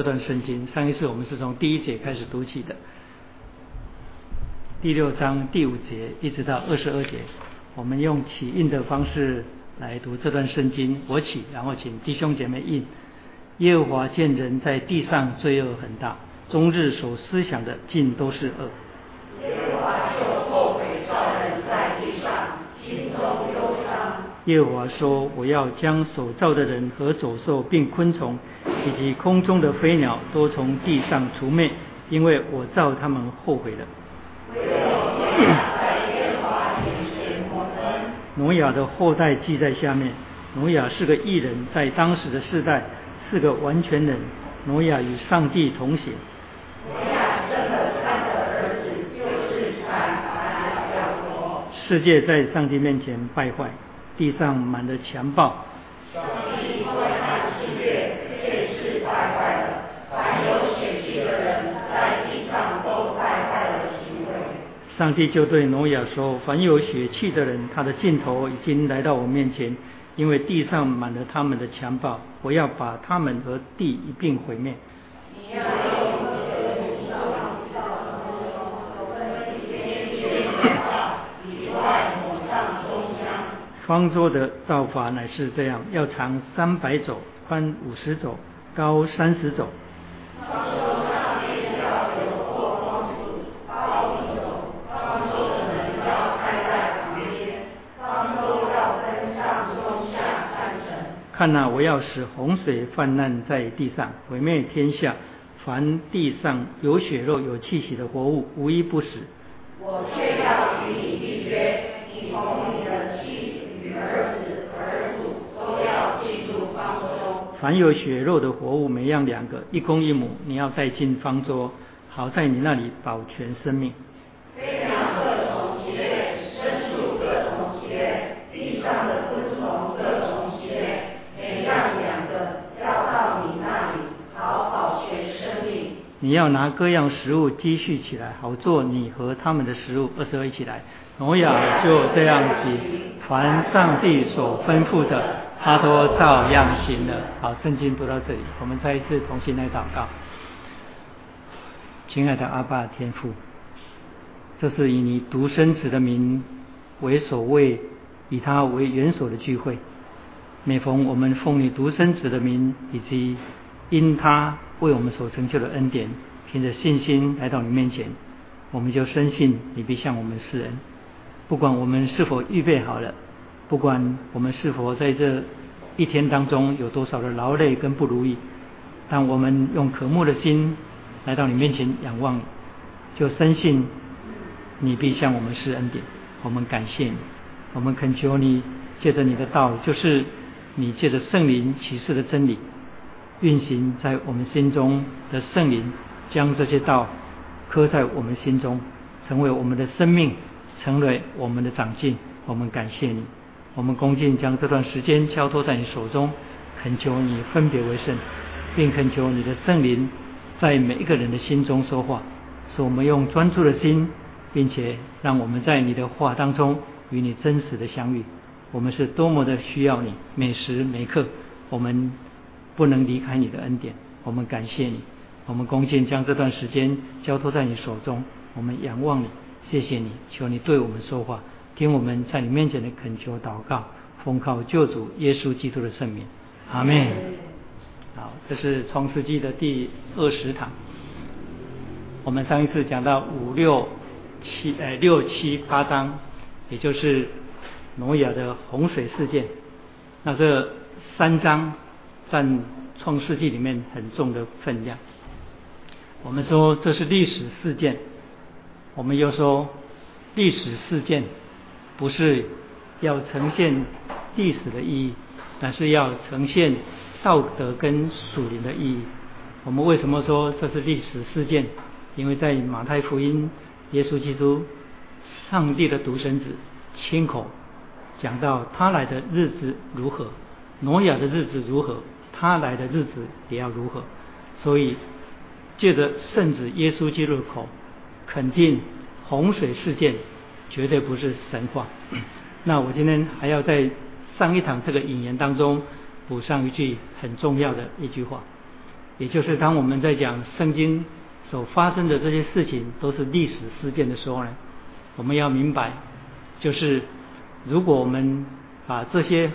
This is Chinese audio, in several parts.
这段圣经，上一次我们是从第一节开始读起的，第六章第五节一直到二十二节，我们用起印的方式来读这段圣经。我起，然后请弟兄姐妹印。耶和华见人在地上罪恶很大，终日所思想的尽都是恶。耶和华就后悔造人在地上，心中忧伤。耶和华说：“我要将所造的人和走兽，并昆虫，以及空中的飞鸟，都从地上除灭，因为我造他们后悔了。”挪亚的后代记在下面。挪亚是个异人，在当时的世代是个完全人。挪亚与上帝同行。世界在上帝面前败坏，地上满了强暴。上帝观看世界，世败坏了，凡有血气的人在地上都败坏了行为。上帝就对挪亚说：“凡有血气的人，他的尽头已经来到我面前，因为地上满了他们的强暴，我要把他们和地一并毁灭。”你要用这个主造有分天界里外抹上中央。方舟的造法乃是这样：要长三百肘，宽五十肘，高三十肘。方舟上面要有过光柱，高一肘。方舟的门要开在旁边。方舟要分上中下三层。看那、我要使洪水泛滥在地上，毁灭天下。凡地上有血肉、有气息的活物，无一不死。我却要与你立约，你同你的妻与儿子、儿妇都要进入方舟。凡有血肉的活物，每样两个，一公一母，你要带进方桌，好在你那里保全生命。飞鸟各种其类，牲畜各种其类，地上的昆虫各种其类，每样两个，要到你那里，好保全生命。你要拿各样食物积蓄起来，好做你和他们的食物。二十二一起来，挪亚就这样子，凡上帝所吩咐的，他都照样行了。好，圣经读到这里，我们再一次重新来祷告。亲爱的阿爸天父，这是以你独生子的名为首位，以他为元首的聚会。每逢我们奉你独生子的名，以及因他为我们所成就的恩典，凭着信心来到你面前，我们就深信你必向我们施恩。不管我们是否预备好了，不管我们是否在这一天当中有多少的劳累跟不如意，但我们用渴慕的心来到你面前仰望你，就深信你必向我们施恩典。我们感谢你，我们恳求你借着你的道，就是你借着圣灵启示的真理，运行在我们心中的圣灵，将这些道刻在我们心中，成为我们的生命，成为我们的长进。我们感谢你，我们恭敬将这段时间交托在你手中，恳求你分别为圣，并恳求你的圣灵在每一个人的心中说话，使我们用专注的心，并且让我们在你的话当中与你真实的相遇。我们是多么的需要你，每时每刻，我们不能离开你的恩典。我们感谢你，我们恭敬将这段时间交托在你手中，我们仰望你，谢谢你，求你对我们说话，听我们在你面前的恳求祷告，奉靠救主耶稣基督的圣名，阿门。好，这是创世纪的第二十堂。我们上一次讲到五六七呃六七八章，也就是挪亚的洪水事件。那这三章占创世纪里面很重的分量。我们说这是历史事件，我们又说历史事件不是要呈现历史的意义，而是要呈现道德跟属灵的意义。我们为什么说这是历史事件？因为在马太福音，耶稣基督，上帝的独生子，亲口讲到他来的日子如何，挪亚的日子如何，他来的日子也要如何。所以借着圣子耶稣基督口，肯定洪水事件绝对不是神话。那我今天还要在上一堂这个引言当中补上一句很重要的一句话。也就是当我们在讲圣经所发生的这些事情都是历史事件的时候呢，我们要明白，就是如果我们把这些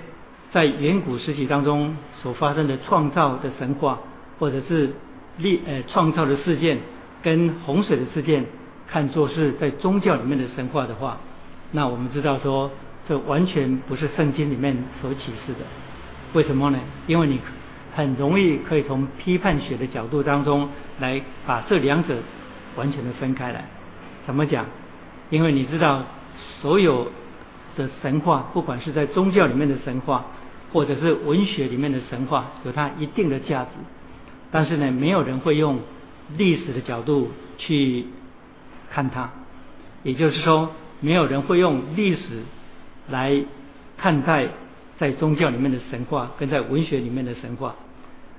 在远古时期当中所发生的创造的神话，或者是历呃创造的事件，跟洪水的事件看作是在宗教里面的神话的话，那我们知道说，这完全不是圣经里面所启示的。为什么呢？因为你很容易可以从批判学的角度当中来把这两者完全的分开来。怎么讲？因为你知道所有的神话，不管是在宗教里面的神话，或者是文学里面的神话，有它一定的价值。但是呢，没有人会用历史的角度去看它。也就是说，没有人会用历史来看待。在宗教里面的神话，跟在文学里面的神话，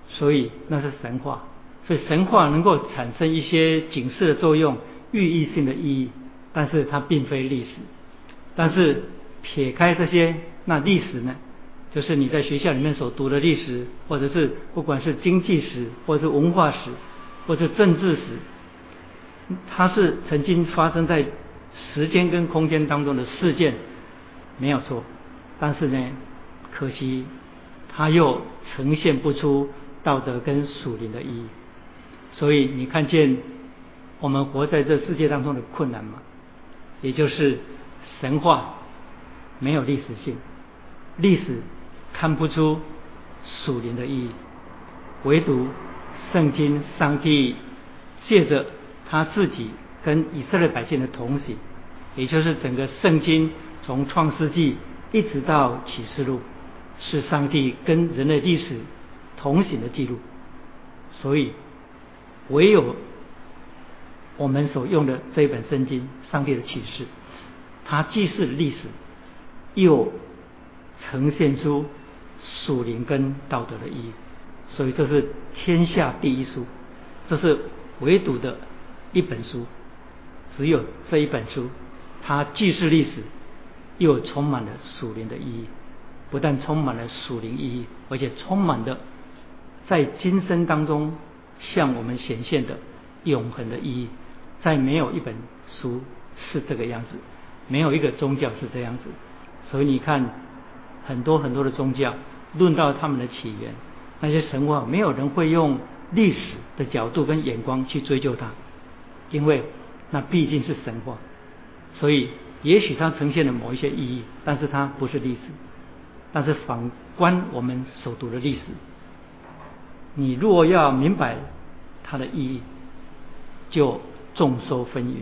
所以那是神话。所以神话能够产生一些警示的作用、寓意性的意义，但是它并非历史。但是撇开这些，那历史呢？就是你在学校里面所读的历史，或者是不管是经济史，或者是文化史，或者政治史，它是曾经发生在时间跟空间当中的事件，没有错。但是呢？可惜，它又呈现不出道德跟属灵的意义，所以你看见我们活在这世界当中的困难吗？也就是神话没有历史性，历史看不出属灵的意义，唯独圣经上帝借着他自己跟以色列百姓的同行，也就是整个圣经从创世纪一直到启示录。是上帝跟人类历史同行的记录，所以唯有我们所用的这一本圣经，上帝的启示，它既是历史，又呈现出属灵跟道德的意义，所以这是天下第一书，这是唯独的一本书，只有这一本书，它既是历史，又充满了属灵的意义。不但充满了属灵意义，而且充满的在今生当中向我们显现的永恒的意义。在没有一本书是这个样子，没有一个宗教是这样子。所以你看，很多很多的宗教论到他们的起源，那些神话，没有人会用历史的角度跟眼光去追究它，因为那毕竟是神话。所以也许它呈现了某一些意义，但是它不是历史。但是反观我们所读的历史，你若要明白它的意义，就众说纷纭。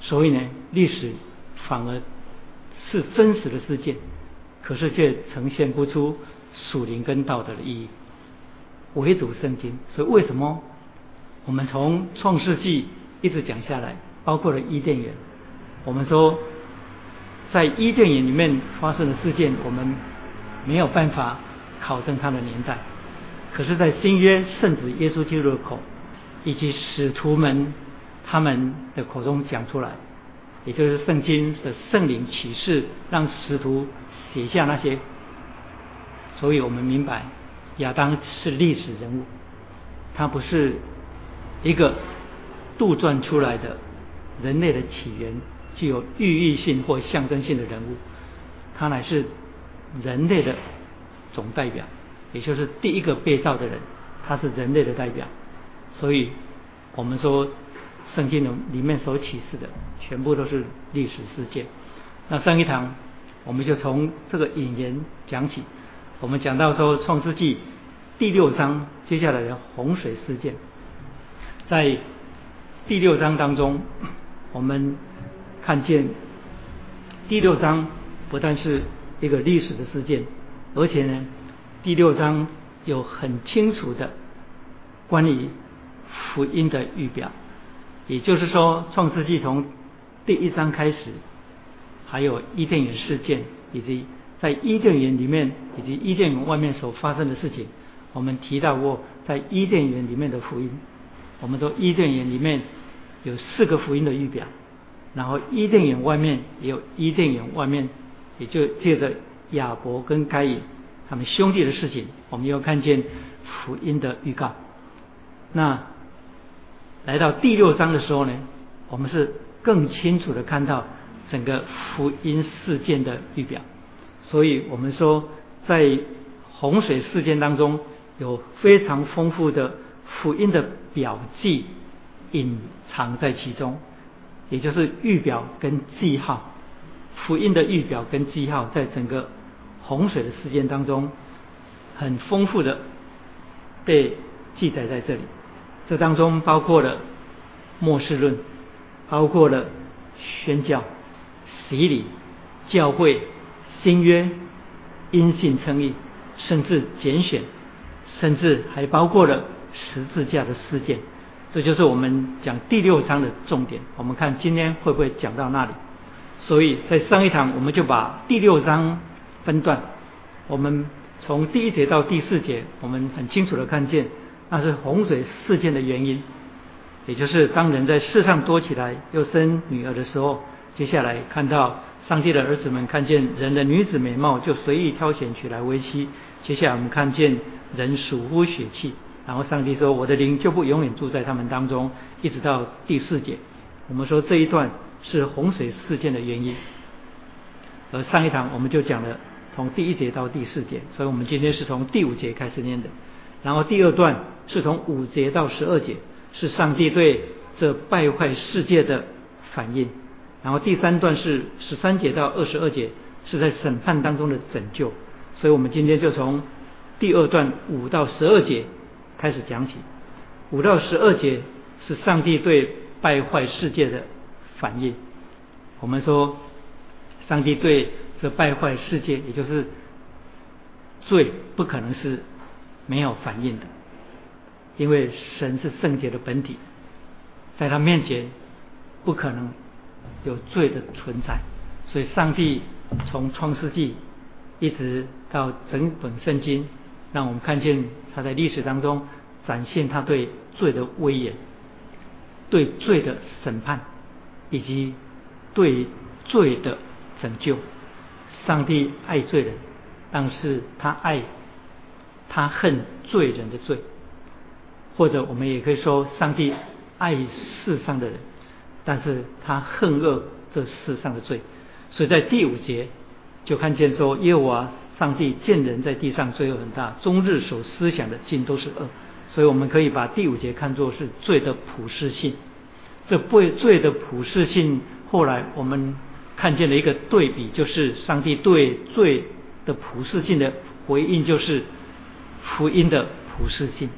所以呢，历史反而是真实的事件，可是却呈现不出属灵跟道德的意义。唯独圣经，所以为什么我们从创世纪一直讲下来，包括了伊甸园，我们说在伊甸园里面发生的事件，我们。没有办法考证它的年代，可是，在新约圣子耶稣基督的口，以及使徒们他们的口中讲出来，也就是圣经的圣灵启示，让使徒写下那些，所以我们明白亚当是历史人物，他不是一个杜撰出来的人类的起源具有寓意性或象征性的人物，他乃是。人类的总代表，也就是第一个被造的人，他是人类的代表。所以，我们说圣经的里面所启示的，全部都是历史事件。那上一堂我们就从这个引言讲起，我们讲到说创世纪第六章接下来的洪水事件，在第六章当中，我们看见第六章不但是。一个历史的事件，而且呢，第六章有很清楚的关于福音的预表，也就是说，创世纪从第一章开始，还有伊甸园事件，以及在伊甸园里面以及伊甸园外面所发生的事情，我们提到过，在伊甸园里面的福音，我们说伊甸园里面有四个福音的预表，然后伊甸园外面也有伊甸园外面。也就借着亚伯跟该隐他们兄弟的事情，我们又看见福音的预告。那来到第六章的时候呢，我们是更清楚的看到整个福音事件的预表。所以我们说，在洪水事件当中，有非常丰富的福音的表记隐藏在其中，也就是预表跟记号。福音的预表跟记号，在整个洪水的事件当中，很丰富的被记载在这里。这当中包括了末世论，包括了宣教、洗礼、教会、新约、因信称义，甚至拣选，甚至还包括了十字架的事件。这就是我们讲第六章的重点。我们看今天会不会讲到那里？所以在上一堂我们就把第六章分段，我们从第一节到第四节，我们很清楚的看见那是洪水事件的原因，也就是当人在世上多起来又生女儿的时候，接下来看到上帝的儿子们看见人的女子美貌就随意挑选取来为妻，接下来我们看见人属乎血气，然后上帝说我的灵就不永远住在他们当中，一直到第四节，我们说这一段。是洪水事件的原因，而上一堂我们就讲了从第一节到第四节，所以我们今天是从第五节开始念的。然后第二段是从五节到十二节，是上帝对这败坏世界的反应。然后第三段是十三节到二十二节，是在审判当中的拯救。所以我们今天就从第二段五到十二节开始讲起。五到十二节是上帝对败坏世界的。反应，我们说，上帝对这败坏世界，也就是罪，不可能是没有反应的，因为神是圣洁的本体，在他面前不可能有罪的存在，所以上帝从创世纪一直到整本圣经，让我们看见他在历史当中展现他对罪的威严，对罪的审判。以及对罪的拯救，上帝爱罪人，但是他爱他恨罪人的罪，或者我们也可以说，上帝爱世上的人，但是他恨恶这世上的罪。所以在第五节就看见说，耶和华上帝见人在地上罪恶很大，终日所思想的尽都是恶。所以我们可以把第五节看作是罪的普世性。这罪罪的普世性，后来我们看见了一个对比，就是上帝对罪的普世性的回应，就是福音的普世性。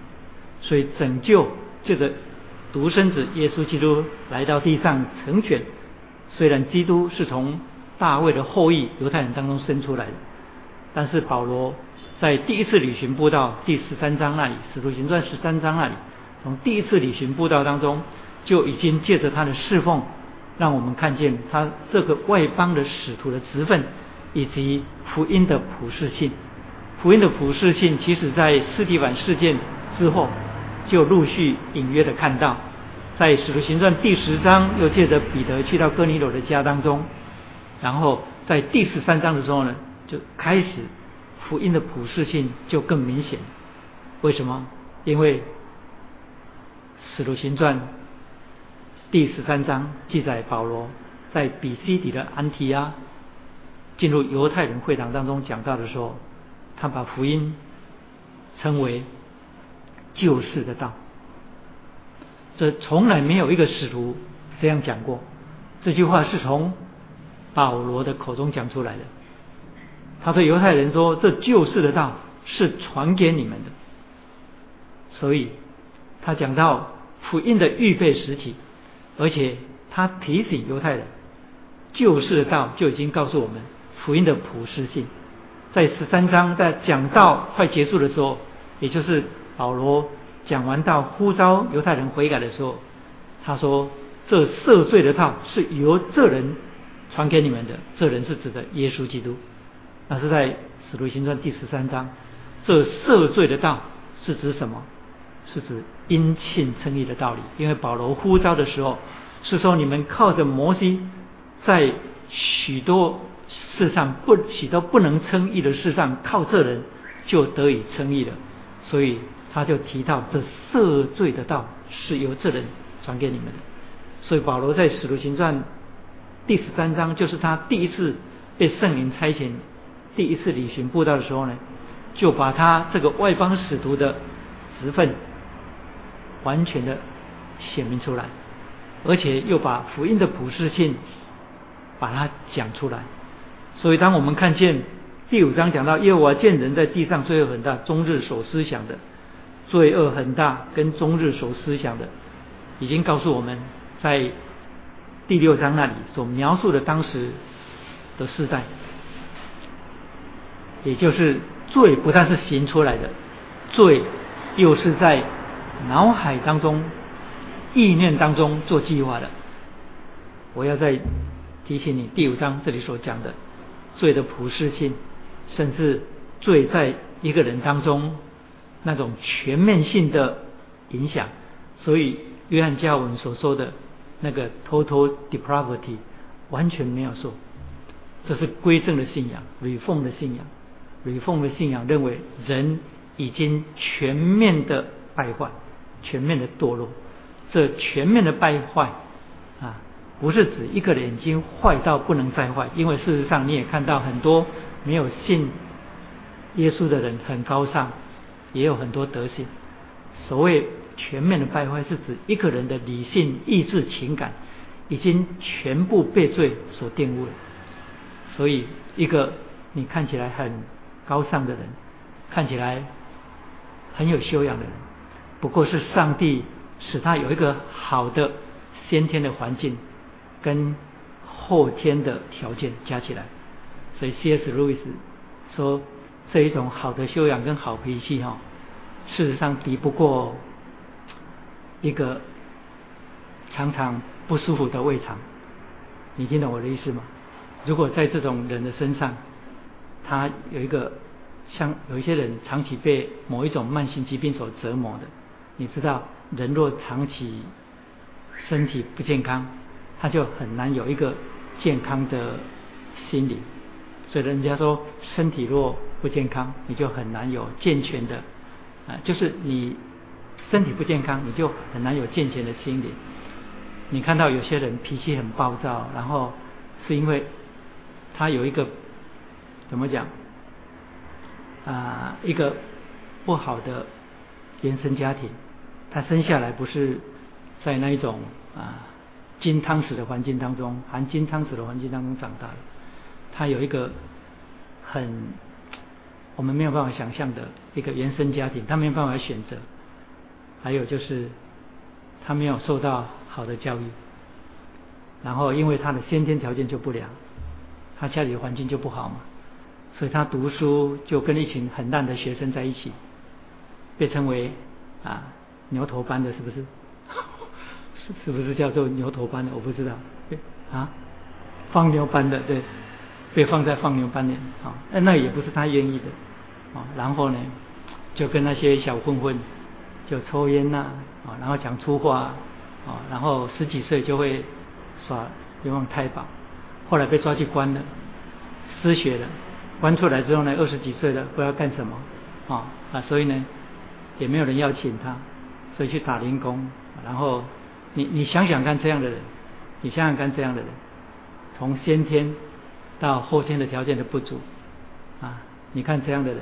所以拯救这个独生子耶稣基督来到地上成全。虽然基督是从大卫的后裔犹太人当中生出来的，但是保罗在第一次旅行布道第十三章那里，使徒行传十三章那里，从第一次旅行布道当中。就已经借着他的侍奉，让我们看见他这个外邦的使徒的职分，以及福音的普世性。福音的普世性，其实在斯蒂凡事件之后，就陆续隐约的看到，在使徒行传第十章，又借着彼得去到哥尼流的家当中，然后在第十三章的时候呢，就开始福音的普世性就更明显。为什么？因为使徒行传。第十三章记载保罗在比西底的安提阿进入犹太人会堂当中讲道的时候，他把福音称为救世的道。这从来没有一个使徒这样讲过。这句话是从保罗的口中讲出来的。他对犹太人说：“这救世的道是传给你们的。”所以他讲到福音的预备实体。而且他提醒犹太人，救世的道就已经告诉我们福音的普世性。在十三章在讲道快结束的时候，也就是保罗讲完道呼召犹太人悔改的时候，他说：“这赦罪的道是由这人传给你们的，这人是指的耶稣基督。”那是在使徒行传第十三章。这赦罪的道是指什么？是指殷勤称义的道理，因为保罗呼召的时候是说：你们靠着摩西，在许多事上不许多不能称义的事上，靠这人就得以称义了。所以他就提到这赦罪的道是由这人传给你们的。所以保罗在使徒行传第十三章，就是他第一次被圣灵差遣，第一次旅行布道的时候呢，就把他这个外邦使徒的职分完全的显明出来，而且又把福音的普世性把它讲出来。所以当我们看见第五章讲到耶和华见人在地上罪恶很大，终日所思想的罪恶很大，跟终日所思想的，已经告诉我们。在第六章那里所描述的当时的世代，也就是罪不但是行出来的，罪又是在脑海当中、意念当中做计划的。我要再提醒你，第五章这里所讲的罪的普世性，甚至罪在一个人当中那种全面性的影响。所以约翰加文所说的。那个 total depravity 完全没有错，这是归正的信仰，吕奉的信仰，吕奉的信仰认为人已经全面的败坏，全面的堕落。这全面的败坏啊，不是指一个人已经坏到不能再坏，因为事实上你也看到很多没有信耶稣的人很高尚，也有很多德行。所谓。全面的败坏是指一个人的理性、意志、情感已经全部被罪所玷污了。所以，一个你看起来很高尚的人，看起来很有修养的人，不过是上帝使他有一个好的先天的环境跟后天的条件加起来。所以，C.S. 路易斯说，这一种好的修养跟好脾气，哈，事实上敌不过。一个常常不舒服的胃肠，你听懂我的意思吗？如果在这种人的身上，他有一个像有一些人长期被某一种慢性疾病所折磨的，你知道，人若长期身体不健康，他就很难有一个健康的心理。所以人家说，身体若不健康，你就很难有健全的啊，就是你。身体不健康，你就很难有健全的心理。你看到有些人脾气很暴躁，然后是因为他有一个怎么讲？啊，一个不好的原生家庭，他生下来不是在那一种啊金汤匙的环境当中，含金汤匙的环境当中长大的，他有一个很我们没有办法想象的一个原生家庭，他没有办法选择。还有就是，他没有受到好的教育，然后因为他的先天条件就不良，他家里的环境就不好嘛，所以他读书就跟一群很烂的学生在一起，被称为啊牛头班的，是不是？是 是不是叫做牛头班的？我不知道。啊，放牛班的对，被放在放牛班里啊，那也不是他愿意的啊。然后呢，就跟那些小混混。就抽烟呐，啊，然后讲粗话，啊，然后十几岁就会耍流氓太保，后来被抓去关了，失学了，关出来之后呢，二十几岁了，不知道干什么，啊啊，所以呢，也没有人要请他，所以去打零工，然后你你想想看这样的人，你想想看这样的人，从先天到后天的条件的不足，啊，你看这样的人，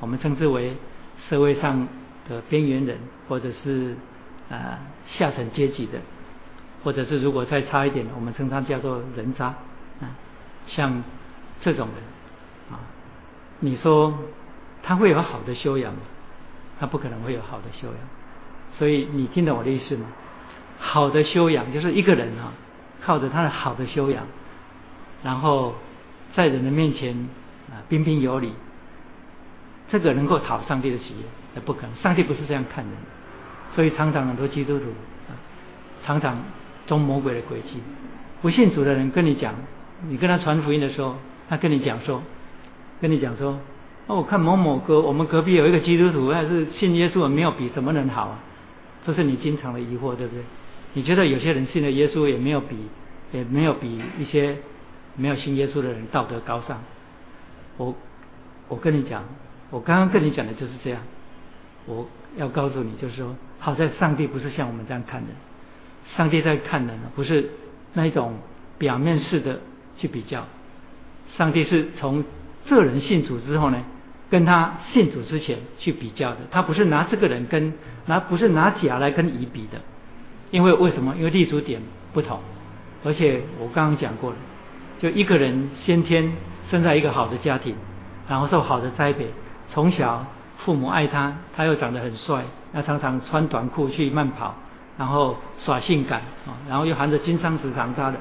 我们称之为社会上。的边缘人，或者是啊下层阶级的，或者是如果再差一点，我们称他叫做人渣啊，像这种人，你说他会有好的修养吗？他不可能会有好的修养。所以你听懂我的意思吗？好的修养就是一个人啊，靠着他的好的修养，然后在人的面前啊彬彬有礼，这个能够讨上帝的喜悦。那不可能，上帝不是这样看人，所以常常很多基督徒啊，常常中魔鬼的诡计。不信主的人跟你讲，你跟他传福音的时候，他跟你讲说，跟你讲说，哦，我看某某哥，我们隔壁有一个基督徒，还是信耶稣，没有比什么人好啊？这是你经常的疑惑，对不对？你觉得有些人信了耶稣，也没有比，也没有比一些没有信耶稣的人道德高尚。我我跟你讲，我刚刚跟你讲的就是这样。我要告诉你，就是说，好在上帝不是像我们这样看人，上帝在看人，不是那一种表面式的去比较，上帝是从这人信主之后呢，跟他信主之前去比较的，他不是拿这个人跟拿不是拿甲来跟乙比的，因为为什么？因为立足点不同，而且我刚刚讲过了，就一个人先天生在一个好的家庭，然后受好的栽培，从小。父母爱他，他又长得很帅，那常常穿短裤去慢跑，然后耍性感啊，然后又含着金汤匙长大的，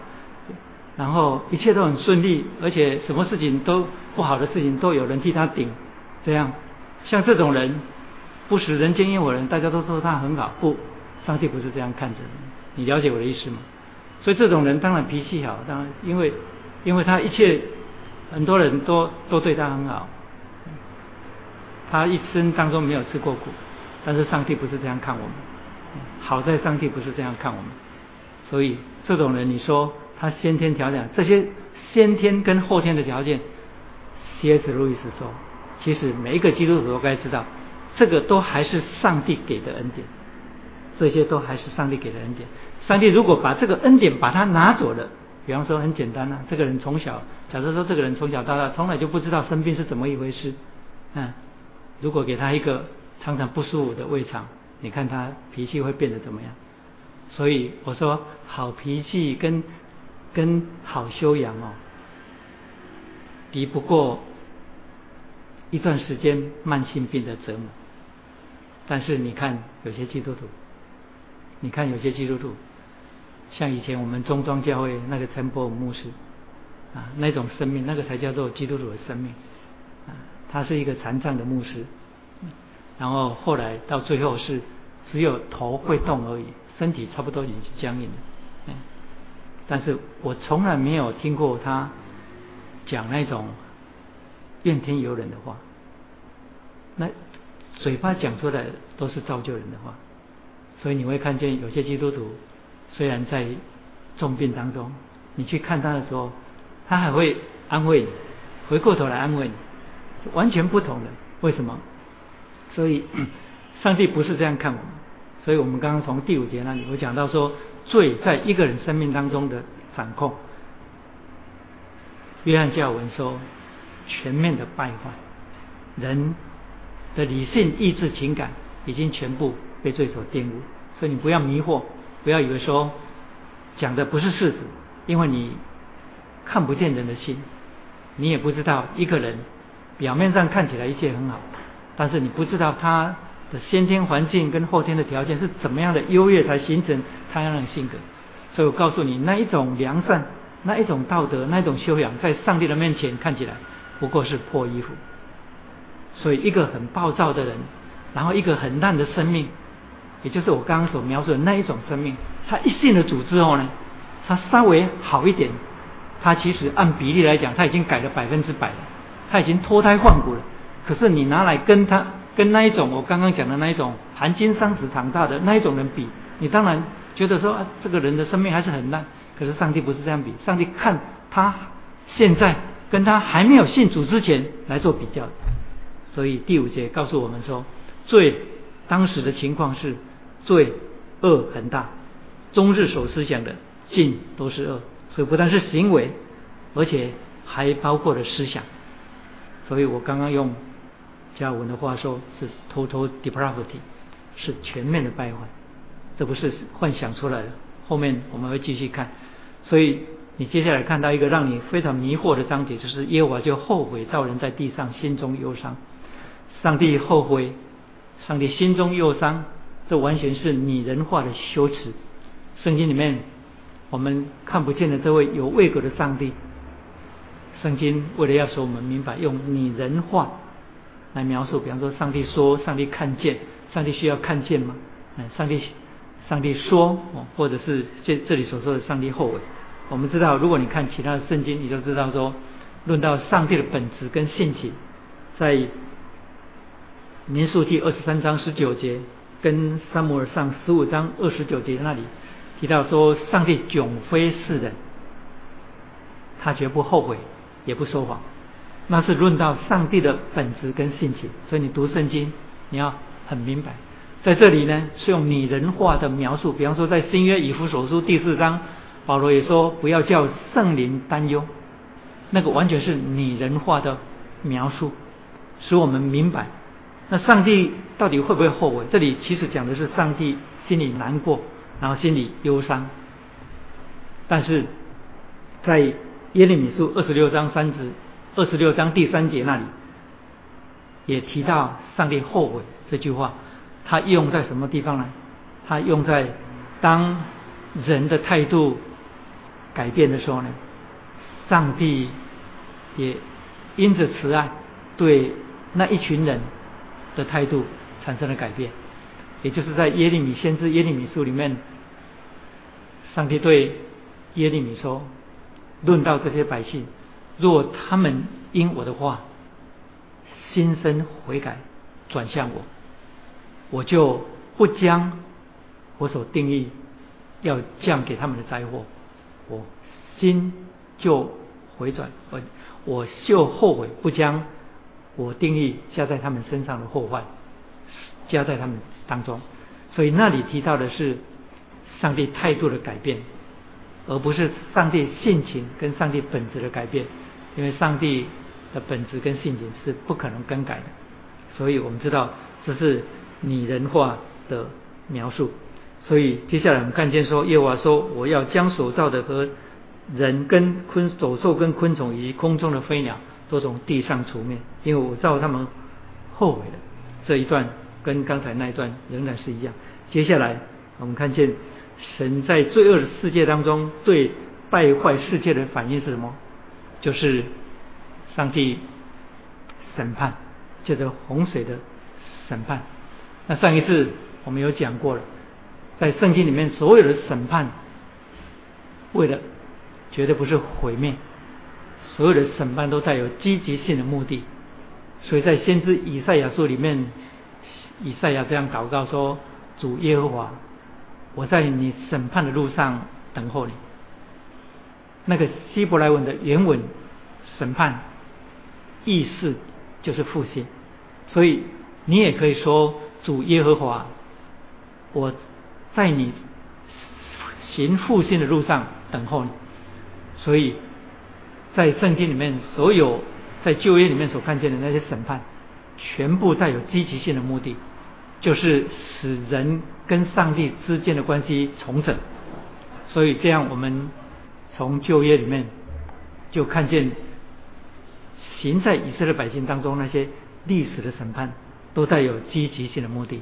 然后一切都很顺利，而且什么事情都不好的事情都有人替他顶，这样像这种人不食人间烟火人，大家都说他很好，不，上帝不是这样看着的，你了解我的意思吗？所以这种人当然脾气好，当然因为因为他一切很多人都都对他很好。他一生当中没有吃过苦，但是上帝不是这样看我们。好在上帝不是这样看我们，所以这种人，你说他先天条件，这些先天跟后天的条件，C.S. 路易斯说，其实每一个基督徒都该知道，这个都还是上帝给的恩典，这些都还是上帝给的恩典。上帝如果把这个恩典把它拿走了，比方说很简单啊，这个人从小，假设说这个人从小到大从来就不知道生病是怎么一回事，嗯。如果给他一个常常不舒服的胃肠，你看他脾气会变得怎么样？所以我说，好脾气跟跟好修养哦，敌不过一段时间慢性病的折磨。但是你看有些基督徒，你看有些基督徒，像以前我们中庄教会那个陈伯牧师啊，那种生命，那个才叫做基督徒的生命啊。他是一个残障的牧师，然后后来到最后是只有头会动而已，身体差不多已经僵硬了。但是我从来没有听过他讲那种怨天尤人的话，那嘴巴讲出来都是造就人的话，所以你会看见有些基督徒虽然在重病当中，你去看他的时候，他还会安慰你，回过头来安慰你。完全不同的，为什么？所以上帝不是这样看我们。所以我们刚刚从第五节那里，我讲到说，罪在一个人生命当中的掌控。约翰教文说，全面的败坏，人的理性、意志、情感已经全部被罪所玷污。所以你不要迷惑，不要以为说讲的不是事实，因为你看不见人的心，你也不知道一个人。表面上看起来一切很好，但是你不知道他的先天环境跟后天的条件是怎么样的优越，才形成他那样的性格。所以我告诉你，那一种良善，那一种道德，那一种修养，在上帝的面前看起来不过是破衣服。所以一个很暴躁的人，然后一个很烂的生命，也就是我刚刚所描述的那一种生命，他一信了主之后呢，他稍微好一点，他其实按比例来讲，他已经改了百分之百了。他已经脱胎换骨了，可是你拿来跟他跟那一种我刚刚讲的那一种含金汤匙长大的那一种人比，你当然觉得说啊，这个人的生命还是很烂。可是上帝不是这样比，上帝看他现在跟他还没有信主之前来做比较。所以第五节告诉我们说，罪当时的情况是罪恶很大，终日所思想的尽都是恶，所以不但是行为，而且还包括了思想。所以我刚刚用加文的话说，是 total depravity，是全面的败坏，这不是幻想出来的。后面我们会继续看。所以你接下来看到一个让你非常迷惑的章节，就是耶和华就后悔造人在地上，心中忧伤。上帝后悔，上帝心中忧伤，这完全是拟人化的修辞。圣经里面我们看不见的这位有位格的上帝。圣经为了要使我们明白，用拟人化来描述，比方说，上帝说，上帝看见，上帝需要看见吗？嗯，上帝，上帝说，哦或者是这这里所说的上帝后悔。我们知道，如果你看其他的圣经，你就知道说，论到上帝的本质跟性情，在民数记二十三章十九节，跟撒母耳上十五章二十九节那里提到说，上帝迥非世人，他绝不后悔。也不说谎，那是论到上帝的本质跟性情。所以你读圣经，你要很明白。在这里呢，是用拟人化的描述，比方说在新约以弗所书第四章，保罗也说不要叫圣灵担忧，那个完全是拟人化的描述，使我们明白，那上帝到底会不会后悔？这里其实讲的是上帝心里难过，然后心里忧伤，但是在耶利米书二十六章三节二十六章第三节那里，也提到上帝后悔这句话。他用在什么地方呢？他用在当人的态度改变的时候呢？上帝也因着慈爱对那一群人的态度产生了改变，也就是在耶利米先知耶利米书里面，上帝对耶利米说：“论到这些百姓，若他们因我的话心生悔改，转向我。”我就不将我所定义要降给他们的灾祸，我心就回转，我我就后悔不将我定义加在他们身上的祸患加在他们当中。所以那里提到的是上帝态度的改变，而不是上帝性情跟上帝本质的改变，因为上帝的本质跟性情是不可能更改的。所以我们知道这是。拟人化的描述，所以接下来我们看见说，耶和华说：“我要将所造的和人跟昆走兽跟昆虫以及空中的飞鸟都从地上除灭，因为我造他们后悔了。”这一段跟刚才那一段仍然是一样。接下来我们看见神在罪恶的世界当中对败坏世界的反应是什么？就是上帝审判，借着洪水的审判。那上一次我们有讲过了，在圣经里面所有的审判，为了绝对不是毁灭，所有的审判都带有积极性的目的。所以在先知以赛亚书里面，以赛亚这样祷告说：“主耶和华，我在你审判的路上等候你。”那个希伯来文的原文审判意思就是复兴，所以你也可以说。主耶和华，我在你行复兴的路上等候你。所以，在圣经里面，所有在旧约里面所看见的那些审判，全部带有积极性的目的，就是使人跟上帝之间的关系重整。所以，这样我们从旧约里面就看见，行在以色列百姓当中那些历史的审判。都带有积极性的目的。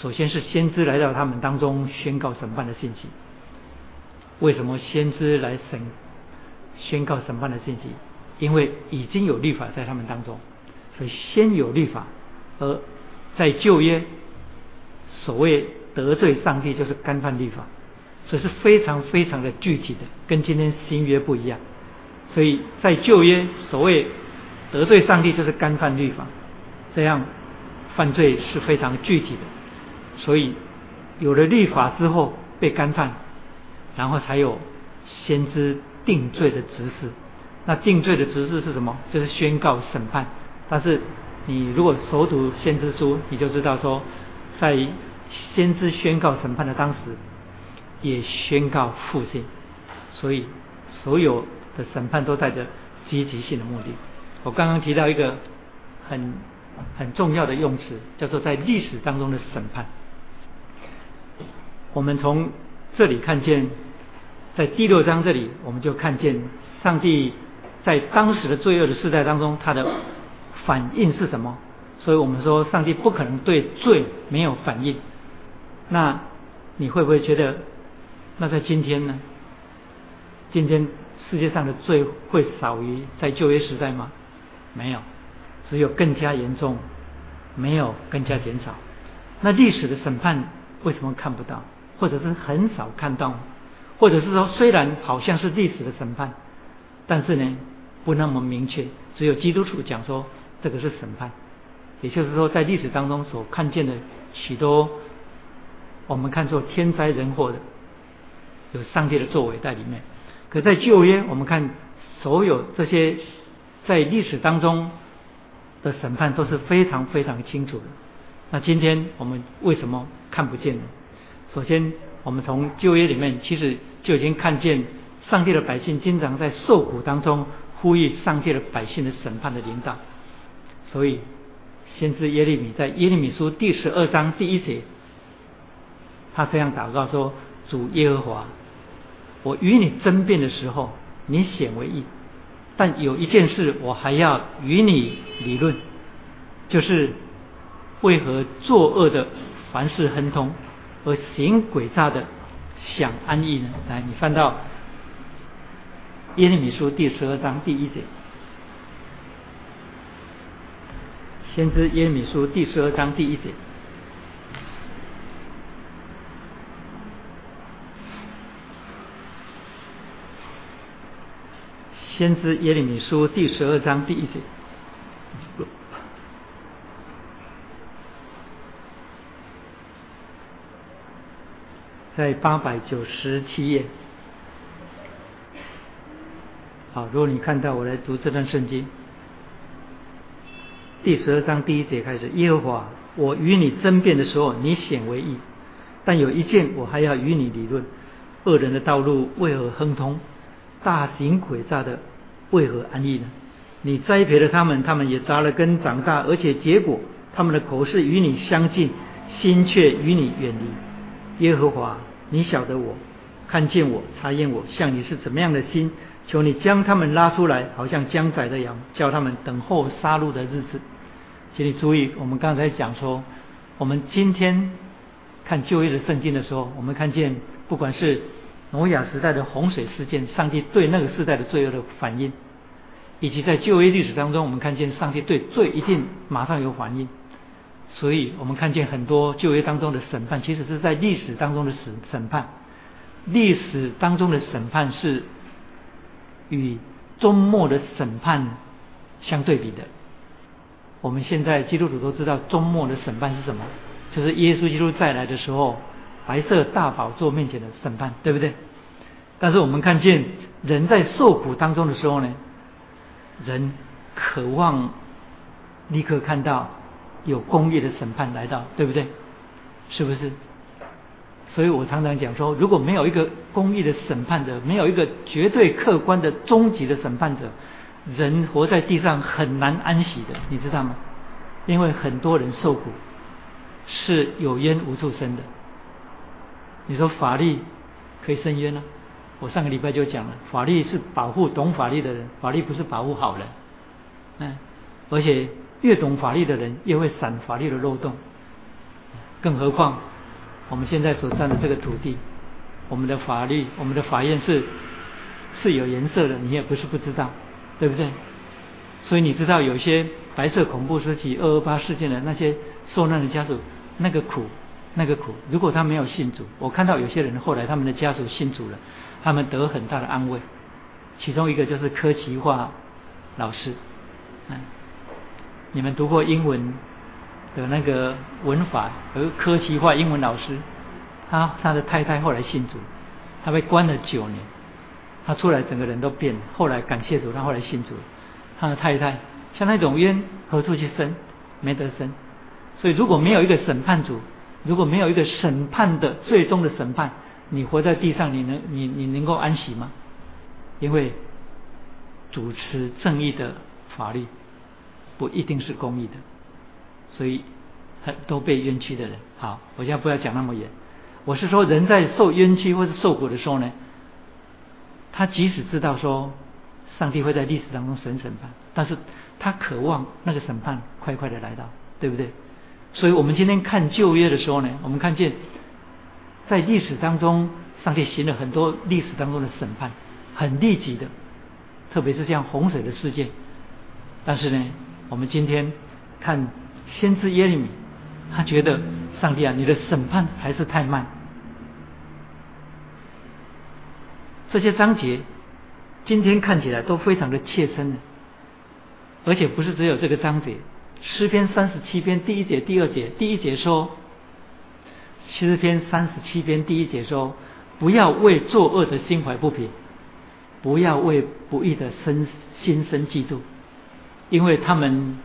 首先是先知来到他们当中宣告审判的信息。为什么先知来审宣告审判的信息？因为已经有律法在他们当中，所以先有律法。而在旧约，所谓得罪上帝就是干犯律法，这是非常非常的具体的，跟今天新约不一样。所以在旧约，所谓得罪上帝就是干犯律法，这样。犯罪是非常具体的，所以有了律法之后被干犯，然后才有先知定罪的指示。那定罪的指示是什么？就是宣告审判。但是你如果熟读先知书，你就知道说，在先知宣告审判的当时，也宣告复兴。所以所有的审判都带着积极性的目的。我刚刚提到一个很。很重要的用词叫做在历史当中的审判。我们从这里看见，在第六章这里，我们就看见上帝在当时的罪恶的时代当中，他的反应是什么？所以我们说，上帝不可能对罪没有反应。那你会不会觉得，那在今天呢？今天世界上的罪会少于在旧约时代吗？没有。只有更加严重，没有更加减少。那历史的审判为什么看不到，或者是很少看到，或者是说虽然好像是历史的审判，但是呢不那么明确。只有基督徒讲说这个是审判，也就是说在历史当中所看见的许多我们看作天灾人祸的，有上帝的作为在里面。可在旧约，我们看所有这些在历史当中。的审判都是非常非常清楚的，那今天我们为什么看不见呢？首先，我们从旧约里面其实就已经看见上帝的百姓经常在受苦当中呼吁上帝的百姓的审判的领导。所以，先知耶利米在耶利米书第十二章第一节，他这样祷告说：“主耶和华，我与你争辩的时候，你显为义；但有一件事，我还要与你理论，就是为何作恶的凡事亨通，而行诡诈的想安逸呢？”来，你翻到耶利米书第十二章第一节。先知耶利米书第十二章第一节，先知耶利米书第十二章第一节，在八百九十七页。好，如果你看到，我来读这段圣经。第十二章第一节开始，耶和华，我与你争辩的时候，你显为义；但有一件，我还要与你理论：恶人的道路为何亨通？大型诡诈的为何安逸呢？你栽培了他们，他们也扎了根长大，而且结果，他们的口是与你相近，心却与你远离。耶和华，你晓得我，看见我，查验我，像你是怎么样的心？求你将他们拉出来，好像将宰的羊，叫他们等候杀戮的日子。请你注意，我们刚才讲说，我们今天看旧约的圣经的时候，我们看见不管是挪亚时代的洪水事件，上帝对那个时代的罪恶的反应，以及在旧约历史当中，我们看见上帝对罪一定马上有反应。所以我们看见很多旧约当中的审判，其实是在历史当中的审审判。历史当中的审判是。与终末的审判相对比的，我们现在基督徒都知道终末的审判是什么，就是耶稣基督再来的时候，白色大宝座面前的审判，对不对？但是我们看见人在受苦当中的时候呢，人渴望立刻看到有公义的审判来到，对不对？是不是？所以我常常讲说，如果没有一个公义的审判者，没有一个绝对客观的终极的审判者，人活在地上很难安息的，你知道吗？因为很多人受苦是有冤无处伸的。你说法律可以伸冤呢？我上个礼拜就讲了，法律是保护懂法律的人，法律不是保护好人。嗯，而且越懂法律的人越会闪法律的漏洞，更何况。我们现在所占的这个土地，我们的法律、我们的法院是是有颜色的，你也不是不知道，对不对？所以你知道有些白色恐怖时期、二二八事件的那些受难的家属，那个苦，那个苦。如果他没有信主，我看到有些人后来他们的家属信主了，他们得很大的安慰。其中一个就是柯奇化老师，嗯，你们读过英文？的那个文法和科技化英文老师，他他的太太后来信主，他被关了九年，他出来整个人都变了。后来感谢主，他后来信主。他的太太像那种冤何处去生？没得生。所以如果没有一个审判主，如果没有一个审判的最终的审判，你活在地上，你能你你能够安息吗？因为主持正义的法律不一定是公义的。所以，很都被冤屈的人。好，我现在不要讲那么远。我是说，人在受冤屈或者受苦的时候呢，他即使知道说，上帝会在历史当中审审判，但是他渴望那个审判快快的来到，对不对？所以我们今天看旧约的时候呢，我们看见在历史当中，上帝行了很多历史当中的审判，很立即的，特别是像洪水的事件。但是呢，我们今天看。先知耶利米，他觉得上帝啊，你的审判还是太慢。这些章节今天看起来都非常的切身的，而且不是只有这个章节。诗篇三十七篇第一节、第二节，第一节说，诗篇三十七篇第一节说，不要为作恶的心怀不平，不要为不义的生心生嫉妒，因为他们。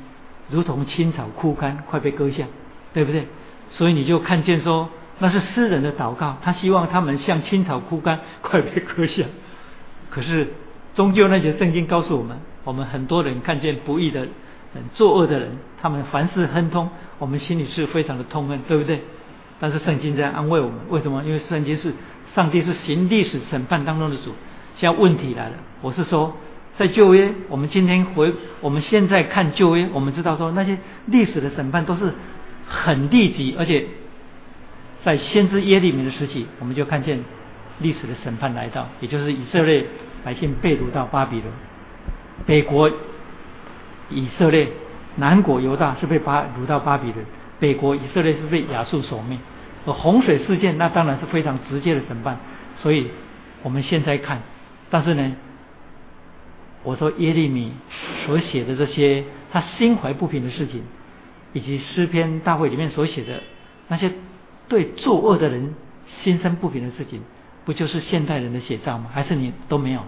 如同青草枯干，快被割下。对不对？所以你就看见说，那是诗人的祷告，他希望他们像青草枯干，快被割下。可是终究那些圣经告诉我们，我们很多人看见不义的、作恶的人，他们凡事亨通，我们心里是非常的痛恨，对不对？但是圣经在安慰我们，为什么？因为圣经是上帝是行历史审判当中的主。现在问题来了，我是说，在旧约，我们今天回，我们现在看旧约，我们知道说那些历史的审判都是很立即，而且在先知耶利米的时期，我们就看见历史的审判来到，也就是以色列百姓被掳到巴比伦，北国以色列，南国犹大是被巴掳到巴比伦，北国以色列是被亚述所灭。而洪水事件那当然是非常直接的审判，所以我们现在看。但是呢，我说耶利米所写的这些他心怀不平的事情，以及诗篇大会里面所写的那些对作恶的人心生不平的事情，不就是现代人的写照吗？还是你都没有？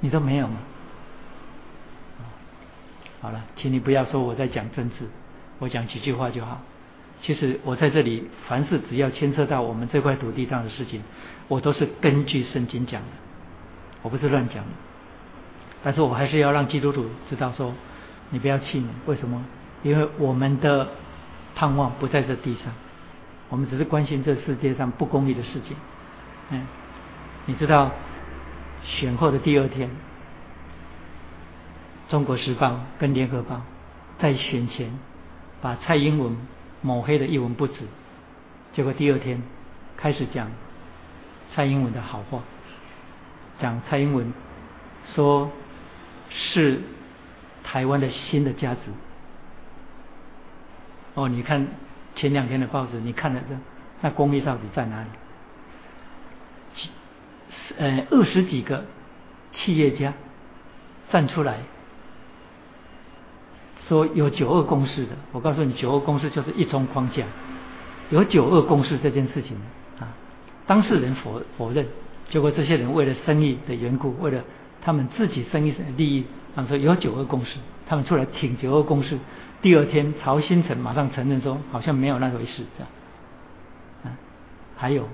你都没有吗？好了，请你不要说我在讲政治，我讲几句话就好。其实我在这里，凡是只要牵涉到我们这块土地上的事情。我都是根据圣经讲的，我不是乱讲。但是我还是要让基督徒知道说，你不要气馁。为什么？因为我们的盼望不在这地上，我们只是关心这世界上不公义的事情。嗯，你知道选后的第二天，《中国时报》跟《联合报》在选前把蔡英文抹黑的一文不值，结果第二天开始讲。蔡英文的好话，讲蔡英文说是台湾的新的价值。哦，你看前两天的报纸，你看了这，那公益到底在哪里？呃，二十几个企业家站出来说有九二共识的。我告诉你，九二共识就是一中框架，有九二共识这件事情。啊当事人否否认，结果这些人为了生意的缘故，为了他们自己生意的利益，他们说有九二共识，他们出来挺九二共识。第二天，曹新成马上承认说，好像没有那回事，这样。啊，还有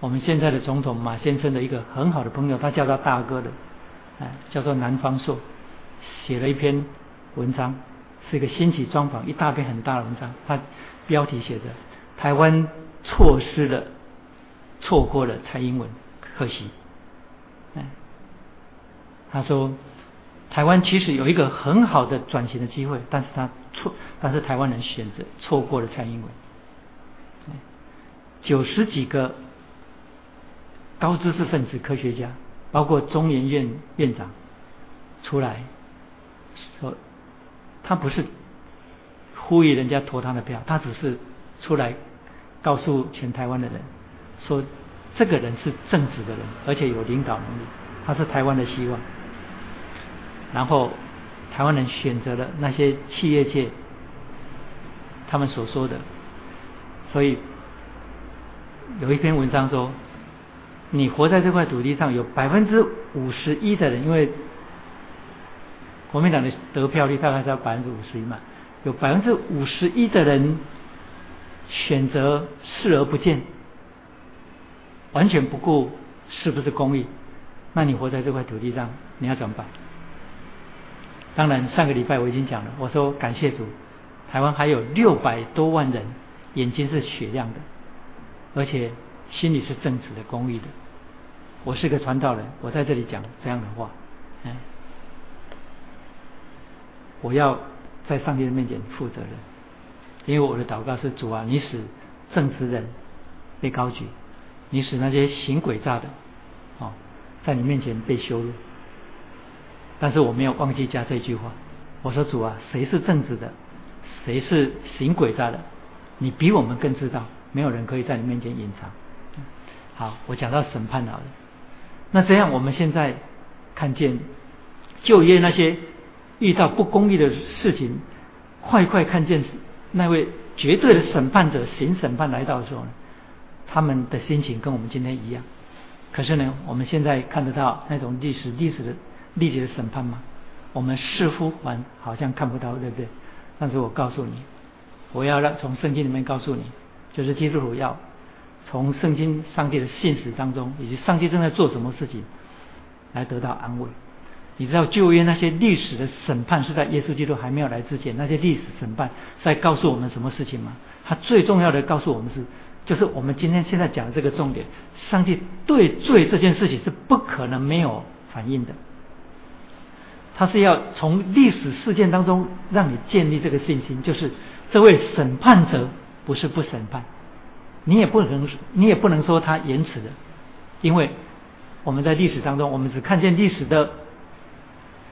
我们现在的总统马先生的一个很好的朋友，他叫他大哥的，哎，叫做南方朔，写了一篇文章，是一个兴起专访，一大篇很大的文章，他标题写着台湾错失了。错过了蔡英文，可惜。哎，他说，台湾其实有一个很好的转型的机会，但是他错，但是台湾人选择错过了蔡英文。九十几个高知识分子科学家，包括中研院院长出来说，他不是呼吁人家投他的票，他只是出来告诉全台湾的人。说这个人是正直的人，而且有领导能力，他是台湾的希望。然后台湾人选择了那些企业界他们所说的，所以有一篇文章说，你活在这块土地上，有百分之五十一的人，因为国民党的得票率大概在百分之五十一嘛，有百分之五十一的人选择视而不见。完全不顾是不是公益，那你活在这块土地上，你要怎么办？当然，上个礼拜我已经讲了，我说感谢主，台湾还有六百多万人眼睛是雪亮的，而且心里是正直的、公益的。我是个传道人，我在这里讲这样的话，哎，我要在上帝的面前负责任，因为我的祷告是主啊，你使正直人被高举。你使那些行诡诈的，哦，在你面前被羞辱。但是我没有忘记加这句话，我说主啊，谁是正直的，谁是行诡诈的，你比我们更知道，没有人可以在你面前隐藏。好，我讲到审判了。那这样我们现在看见就业那些遇到不公义的事情，快快看见那位绝对的审判者行审判来到的时候呢？他们的心情跟我们今天一样，可是呢，我们现在看得到那种历史历史的历史的审判吗？我们似乎还好像看不到，对不对？但是我告诉你，我要让从圣经里面告诉你，就是基督徒要从圣经上帝的现实当中，以及上帝正在做什么事情，来得到安慰。你知道旧约那些历史的审判是在耶稣基督还没有来之前，那些历史审判是在告诉我们什么事情吗？他最重要的告诉我们是，就是我们今天现在讲的这个重点：上帝对罪这件事情是不可能没有反应的。他是要从历史事件当中让你建立这个信心，就是这位审判者不是不审判，你也不能你也不能说他延迟的，因为我们在历史当中，我们只看见历史的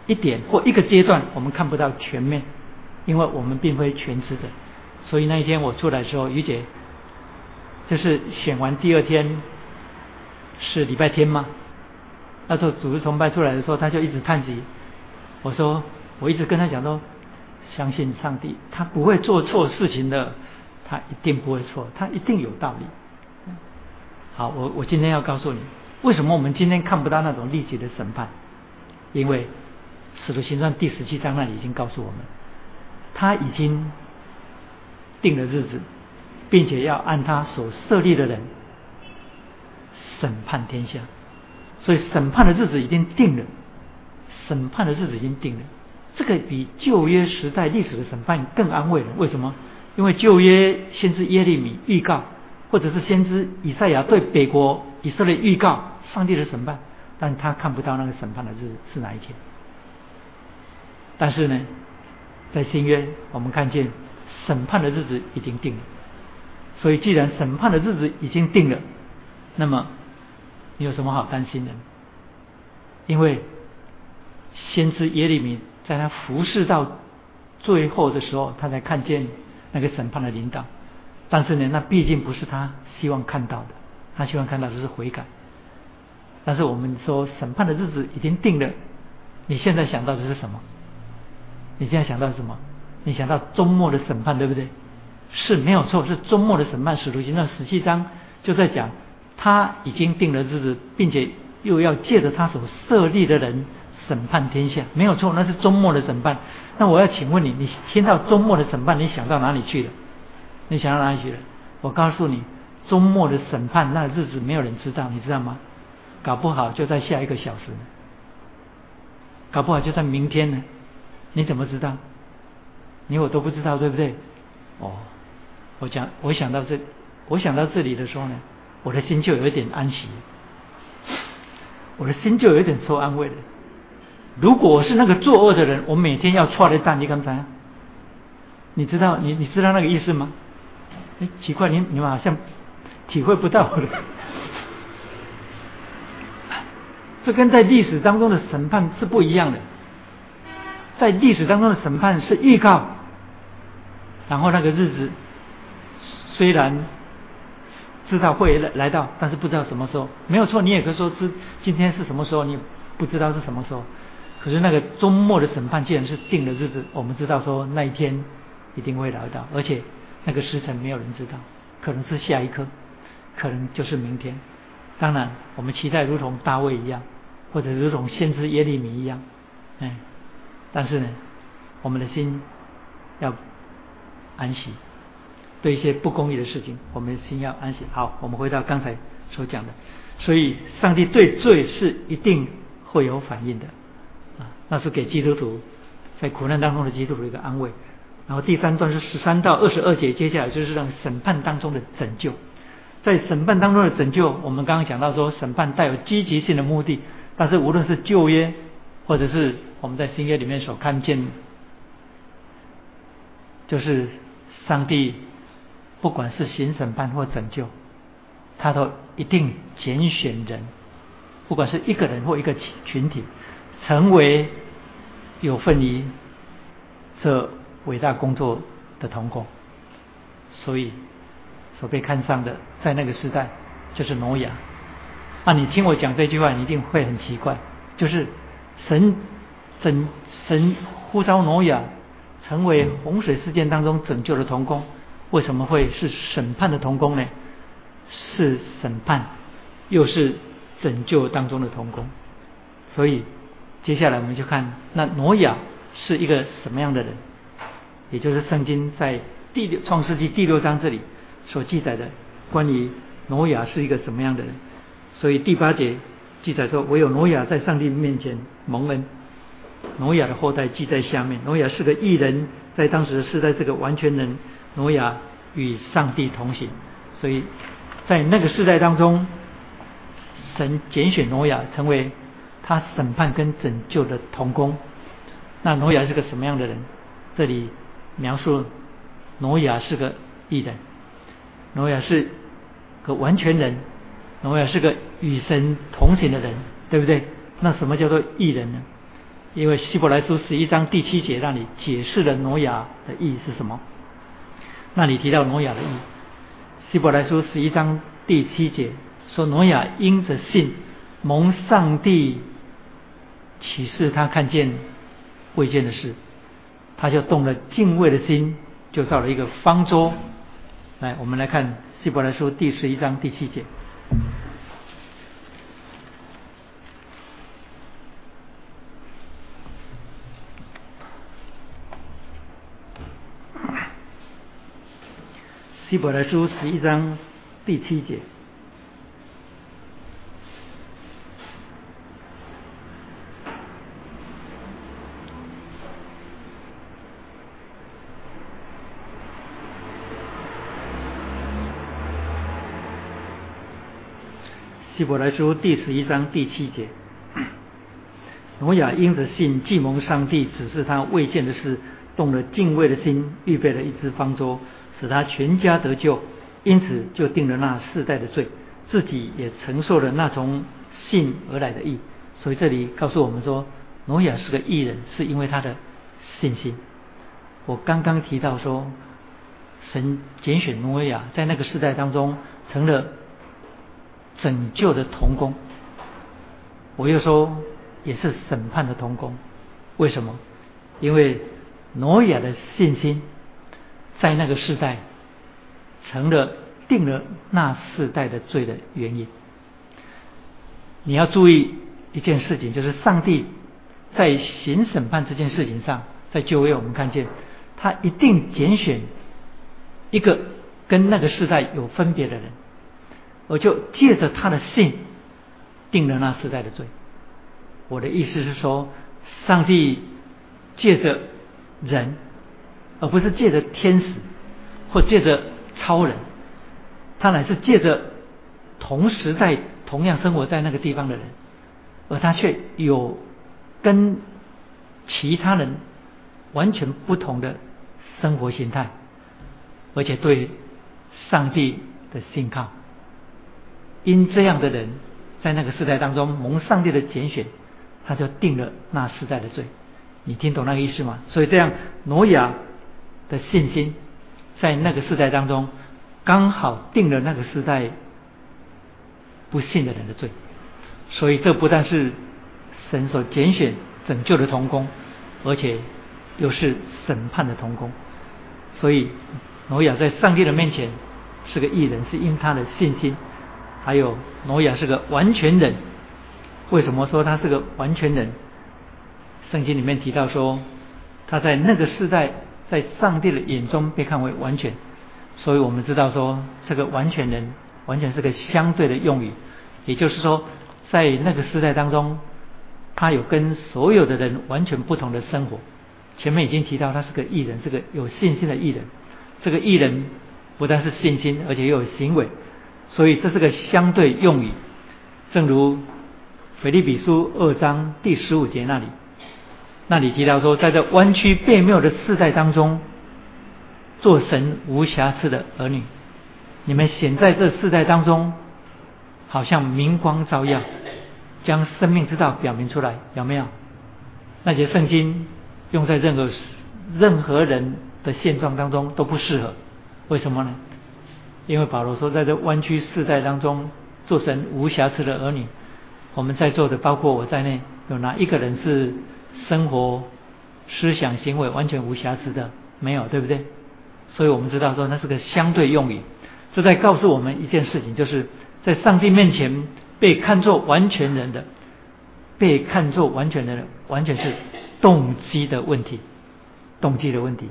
一点或一个阶段，我们看不到全面，因为我们并非全知的。所以那一天我出来的时候，于姐就是选完第二天是礼拜天吗？那时候组织崇拜出来的时候，他就一直叹息。我说，我一直跟他讲说，相信上帝，他不会做错事情的，他一定不会错，他一定有道理。好，我我今天要告诉你，为什么我们今天看不到那种立即的审判？因为使徒行传第十七章那里已经告诉我们，他已经定了日子，并且要按他所设立的人审判天下，所以审判的日子已经定了。审判的日子已经定了，这个比旧约时代历史的审判更安慰了。为什么？因为旧约先知耶利米预告，或者是先知以赛亚对北国以色列预告上帝的审判，但他看不到那个审判的日子是哪一天。但是呢，在新约我们看见审判的日子已经定了，所以既然审判的日子已经定了，那么你有什么好担心的？因为。先知耶利米在他服侍到最后的时候，他才看见那个审判的领导。但是呢，那毕竟不是他希望看到的，他希望看到的是悔改。但是我们说审判的日子已经定了，你现在想到的是什么？你现在想到什么？你想到周末的审判，对不对？是没有错，是周末的审判。使徒行传十七章就在讲，他已经定了日子，并且又要借着他所设立的人。审判天下没有错，那是周末的审判。那我要请问你，你听到周末的审判，你想到哪里去了？你想到哪里去了？我告诉你，周末的审判那日子没有人知道，你知道吗？搞不好就在下一个小时，搞不好就在明天呢。你怎么知道？你我都不知道，对不对？哦，我讲，我想到这，我想到这里的时候呢，我的心就有一点安息，我的心就有一点受安慰了。如果我是那个作恶的人，我每天要错的蛋，你刚才，你知道你你知道那个意思吗？哎，奇怪，你你们好像体会不到的。这跟在历史当中的审判是不一样的。在历史当中的审判是预告，然后那个日子虽然知道会来来到，但是不知道什么时候。没有错，你也可以说知今天是什么时候，你不知道是什么时候。可是那个周末的审判既然是定的日子，我们知道说那一天一定会来到，而且那个时辰没有人知道，可能是下一刻，可能就是明天。当然，我们期待如同大卫一样，或者如同先知耶利米一样，哎，但是呢，我们的心要安息。对一些不公义的事情，我们的心要安息。好，我们回到刚才所讲的，所以上帝对罪是一定会有反应的。啊那是给基督徒在苦难当中的基督徒一个安慰。然后第三段是十三到二十二节，接下来就是让审判当中的拯救。在审判当中的拯救，我们刚刚讲到说，审判带有积极性的目的。但是无论是旧约，或者是我们在新约里面所看见，就是上帝不管是行审判或拯救，他都一定拣选人，不管是一个人或一个群群体。成为有份于这伟大工作的同工，所以所被看上的，在那个时代就是挪亚。啊，你听我讲这句话，你一定会很奇怪，就是神拯神呼召挪亚成为洪水事件当中拯救的童工，为什么会是审判的童工呢？是审判，又是拯救当中的童工，所以。接下来我们就看那挪亚是一个什么样的人？也就是圣经在第六创世纪第六章这里所记载的关于挪亚是一个什么样的人。所以第八节记载说，唯有挪亚在上帝面前蒙恩。挪亚的后代记在下面。挪亚是个异人，在当时是在这个完全人。挪亚与上帝同行，所以在那个时代当中，神拣选挪亚成为他审判跟拯救的同工。那挪亚是个什么样的人？这里描述挪亚是个异人，挪亚是个完全人，挪亚是个与神同行的人，对不对？那什么叫做异人呢？因为希伯来书十一章第七节那里解释了挪亚的意义是什么？那里提到挪亚的意义，希伯来书十一章第七节说挪亚因着信蒙上帝启示他看见未见的事，他就动了敬畏的心，就造了一个方舟。来，我们来看希伯来书第十一章第七节。希伯来书十一章第七节。希伯来书第十一章第七节。挪亚因着信，既蒙上帝指示他未见的事，动了敬畏的心，预备了一只方舟。使他全家得救，因此就定了那世代的罪，自己也承受了那从信而来的义。所以这里告诉我们说，挪亚是个义人，是因为他的信心。我刚刚提到说，神拣选挪亚在那个世代当中成了拯救的童工。我又说，也是审判的童工。为什么？因为挪亚的信心。在那个时代，成了定了那世代的罪的原因。你要注意一件事情，就是上帝在行审判这件事情上，在就业我们看见，他一定拣选一个跟那个时代有分别的人，我就借着他的信定了那世代的罪。我的意思是说，上帝借着人。而不是借着天使或借着超人，他乃是借着同时在同样生活在那个地方的人，而他却有跟其他人完全不同的生活形态，而且对上帝的信靠。因这样的人在那个时代当中蒙上帝的拣选，他就定了那时代的罪。你听懂那个意思吗？所以这样挪亚。的信心，在那个时代当中，刚好定了那个时代不信的人的罪，所以这不但是神所拣选拯救的童工，而且又是审判的童工。所以挪亚在上帝的面前是个艺人，是因他的信心。还有挪亚是个完全人，为什么说他是个完全人？圣经里面提到说，他在那个时代。在上帝的眼中被看为完全，所以我们知道说，这个完全人完全是个相对的用语，也就是说，在那个时代当中，他有跟所有的人完全不同的生活。前面已经提到，他是个艺人，是个有信心的艺人。这个艺人不但是信心，而且又有行为，所以这是个相对用语。正如腓立比书二章第十五节那里。那里提到说，在这弯曲变谬的世代当中，做神无瑕疵的儿女，你们显在这世代当中，好像明光照耀，将生命之道表明出来，有没有？那些圣经用在任何任何人的现状当中都不适合，为什么呢？因为保罗说，在这弯曲世代当中，做神无瑕疵的儿女，我们在座的包括我在内，有哪一个人是？生活、思想、行为完全无瑕疵的，没有，对不对？所以我们知道说，那是个相对用语。这在告诉我们一件事情，就是在上帝面前被看作完全人的，被看作完全的人，完全是动机的问题，动机的问题。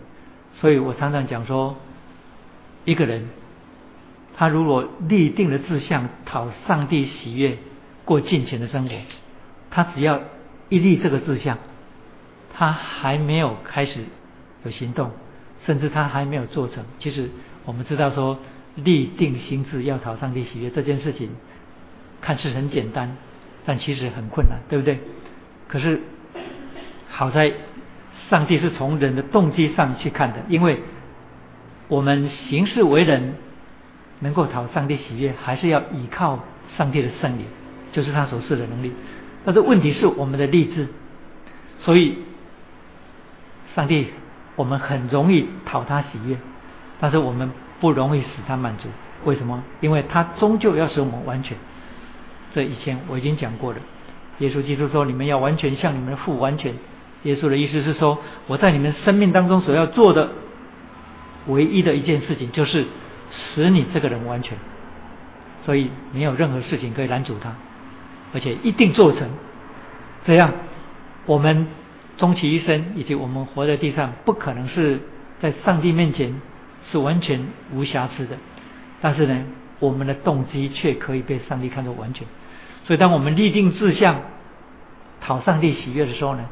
所以我常常讲说，一个人他如果立定了志向，讨上帝喜悦，过尽情的生活，他只要一立这个志向，他还没有开始有行动，甚至他还没有做成。其实我们知道说，立定心智要讨上帝喜悦这件事情，看似很简单，但其实很困难，对不对？可是好在。上帝是从人的动机上去看的，因为我们行事为人能够讨上帝喜悦，还是要依靠上帝的圣灵，就是他所示的能力。但是问题是我们的励志，所以上帝我们很容易讨他喜悦，但是我们不容易使他满足。为什么？因为他终究要使我们完全。这以前我已经讲过了。耶稣基督说：“你们要完全，像你们的父完全。”耶稣的意思是说，我在你们生命当中所要做的唯一的一件事情，就是使你这个人完全。所以没有任何事情可以拦阻他，而且一定做成。这样，我们终其一生以及我们活在地上，不可能是在上帝面前是完全无瑕疵的。但是呢，我们的动机却可以被上帝看作完全。所以，当我们立定志向，讨上帝喜悦的时候呢？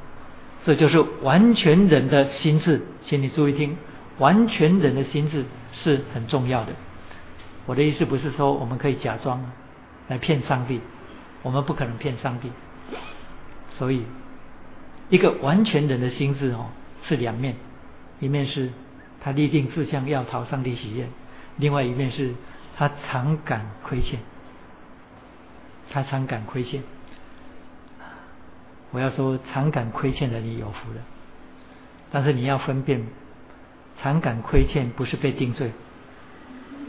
这就是完全人的心智，请你注意听，完全人的心智是很重要的。我的意思不是说我们可以假装来骗上帝，我们不可能骗上帝。所以，一个完全人的心智哦，是两面，一面是他立定志向要讨上帝喜悦，另外一面是他常感亏欠，他常感亏欠。我要说，常感亏欠的你有福了。但是你要分辨，常感亏欠不是被定罪，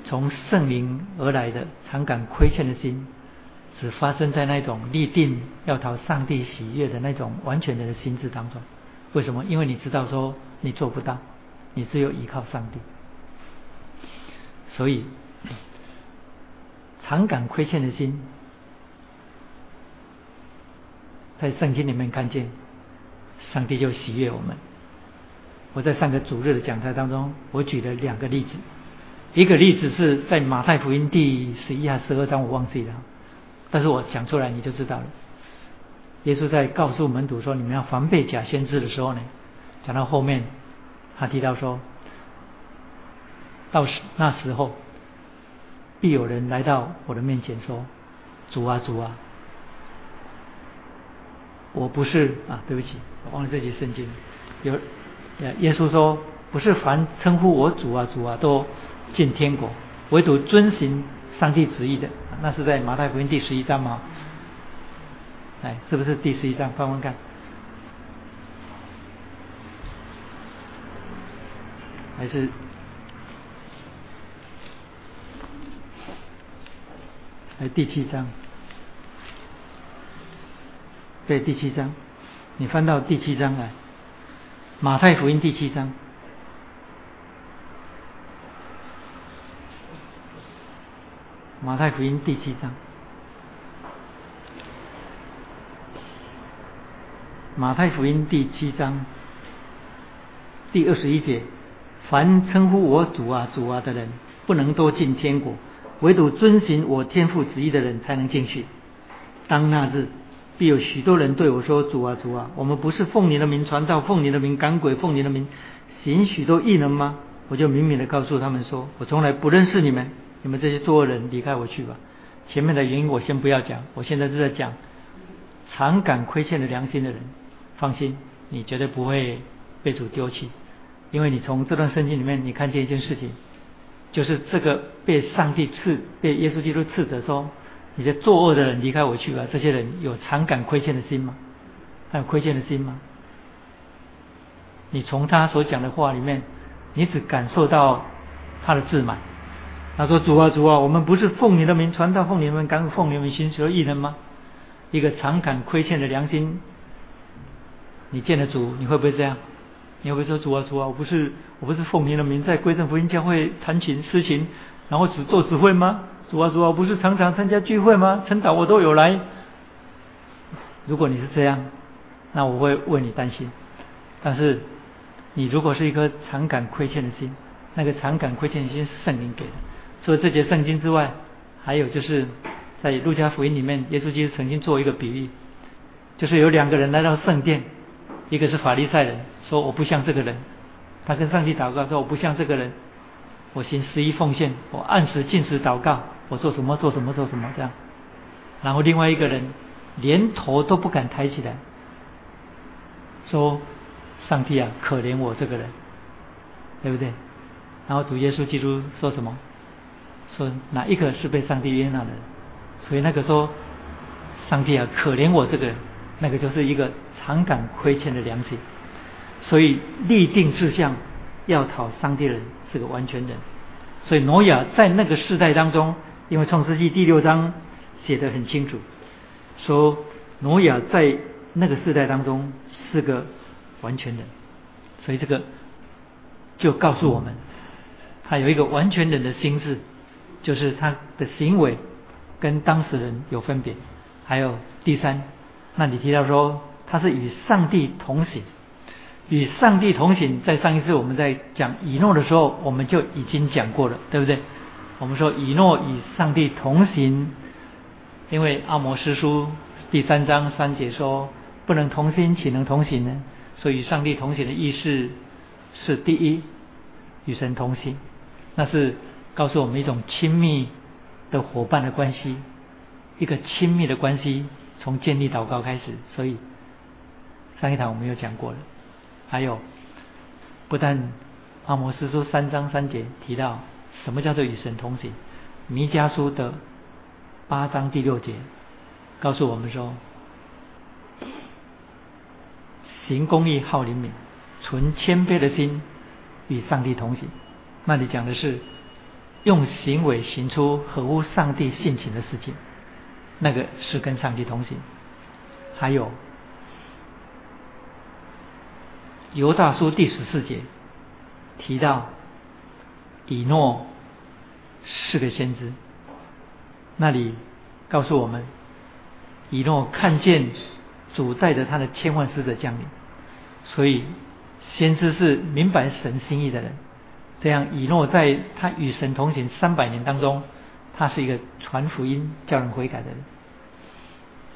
从圣灵而来的常感亏欠的心，只发生在那种立定要讨上帝喜悦的那种完全的心智当中。为什么？因为你知道说你做不到，你只有依靠上帝。所以，常感亏欠的心。在圣经里面看见，上帝就喜悦我们。我在上个主日的讲台当中，我举了两个例子。一个例子是在马太福音第十一还十二章，我忘记了。但是我讲出来你就知道了。耶稣在告诉门徒说：“你们要防备假先知的时候呢，讲到后面，他提到说，到时那时候，必有人来到我的面前说：‘主啊，主啊。’”我不是啊，对不起，我忘了这节圣经。有，耶稣说，不是凡称呼我主啊主啊都进天国，唯独遵行上帝旨意的，那是在马太福音第十一章吗？哎，是不是第十一章？翻翻看，还是还第七章？对，第七章，你翻到第七章来，《马太福音》第七章，《马太福音》第七章，《马太福音》第七章第二十一节：凡称呼我主啊、主啊的人，不能多进天国；唯独遵循我天父旨意的人，才能进去。当那日。必有许多人对我说：“主啊，主啊，我们不是奉你的名传道，奉你的名赶鬼，奉你的名行许多异能吗？”我就明明的告诉他们说：“我从来不认识你们，你们这些作恶人，离开我去吧。”前面的原因我先不要讲，我现在是在讲常感亏欠的良心的人，放心，你绝对不会被主丢弃，因为你从这段圣经里面，你看见一件事情，就是这个被上帝赐、被耶稣基督赐的说。你的作恶的人离开我去吧。这些人有常感亏欠的心吗？还有亏欠的心吗？你从他所讲的话里面，你只感受到他的自满。他说：“主啊，主啊，我们不是奉你的名传道，奉你的名赶奉你的名行所有异人吗？”一个常感亏欠的良心，你见了主，你会不会这样？你会不会说：“主啊，主啊，我不是我不是奉你的名在归正福音教会弹琴诗琴，然后只做指挥吗？”主啊主啊，不是常常参加聚会吗？陈导我都有来。如果你是这样，那我会为你担心。但是你如果是一颗常感亏欠的心，那个常感亏欠的心是圣灵给的。除了这节圣经之外，还有就是在路加福音里面，耶稣基督曾经做一个比喻，就是有两个人来到圣殿，一个是法利赛人，说我不像这个人，他跟上帝祷告说我不像这个人，我行十一奉献，我按时进食祷告，我做什么做什么做什么这样。然后另外一个人连头都不敢抬起来，说上帝啊，可怜我这个人，对不对？然后主耶稣基督说什么？说哪一个是被上帝悦纳的？所以那个说上帝啊，可怜我这个，那个就是一个常感亏欠的良心。所以立定志向要讨上帝人是个完全人。所以挪亚在那个世代当中，因为创世纪第六章写的很清楚，说挪亚在那个世代当中是个完全人。所以这个就告诉我们，他有一个完全人的心智。就是他的行为跟当事人有分别，还有第三，那你提到说他是与上帝同行，与上帝同行，在上一次我们在讲以诺的时候，我们就已经讲过了，对不对？我们说以诺与上帝同行，因为阿摩斯书第三章三节说不能同心，岂能同行呢？所以与上帝同行的意思是第一，与神同行，那是。告诉我们一种亲密的伙伴的关系，一个亲密的关系从建立祷告开始。所以上一堂我们有讲过了。还有，不但阿摩斯书三章三节提到什么叫做与神同行，弥迦书的八章第六节告诉我们说，行公义、好灵敏、存谦卑的心与上帝同行。那里讲的是。用行为行出合乎上帝性情的事情，那个是跟上帝同行。还有犹大书第十四节提到以诺是个先知，那里告诉我们以诺看见主带着他的千万使者降临，所以先知是明白神心意的人。这样，以诺在他与神同行三百年当中，他是一个传福音、叫人悔改的人。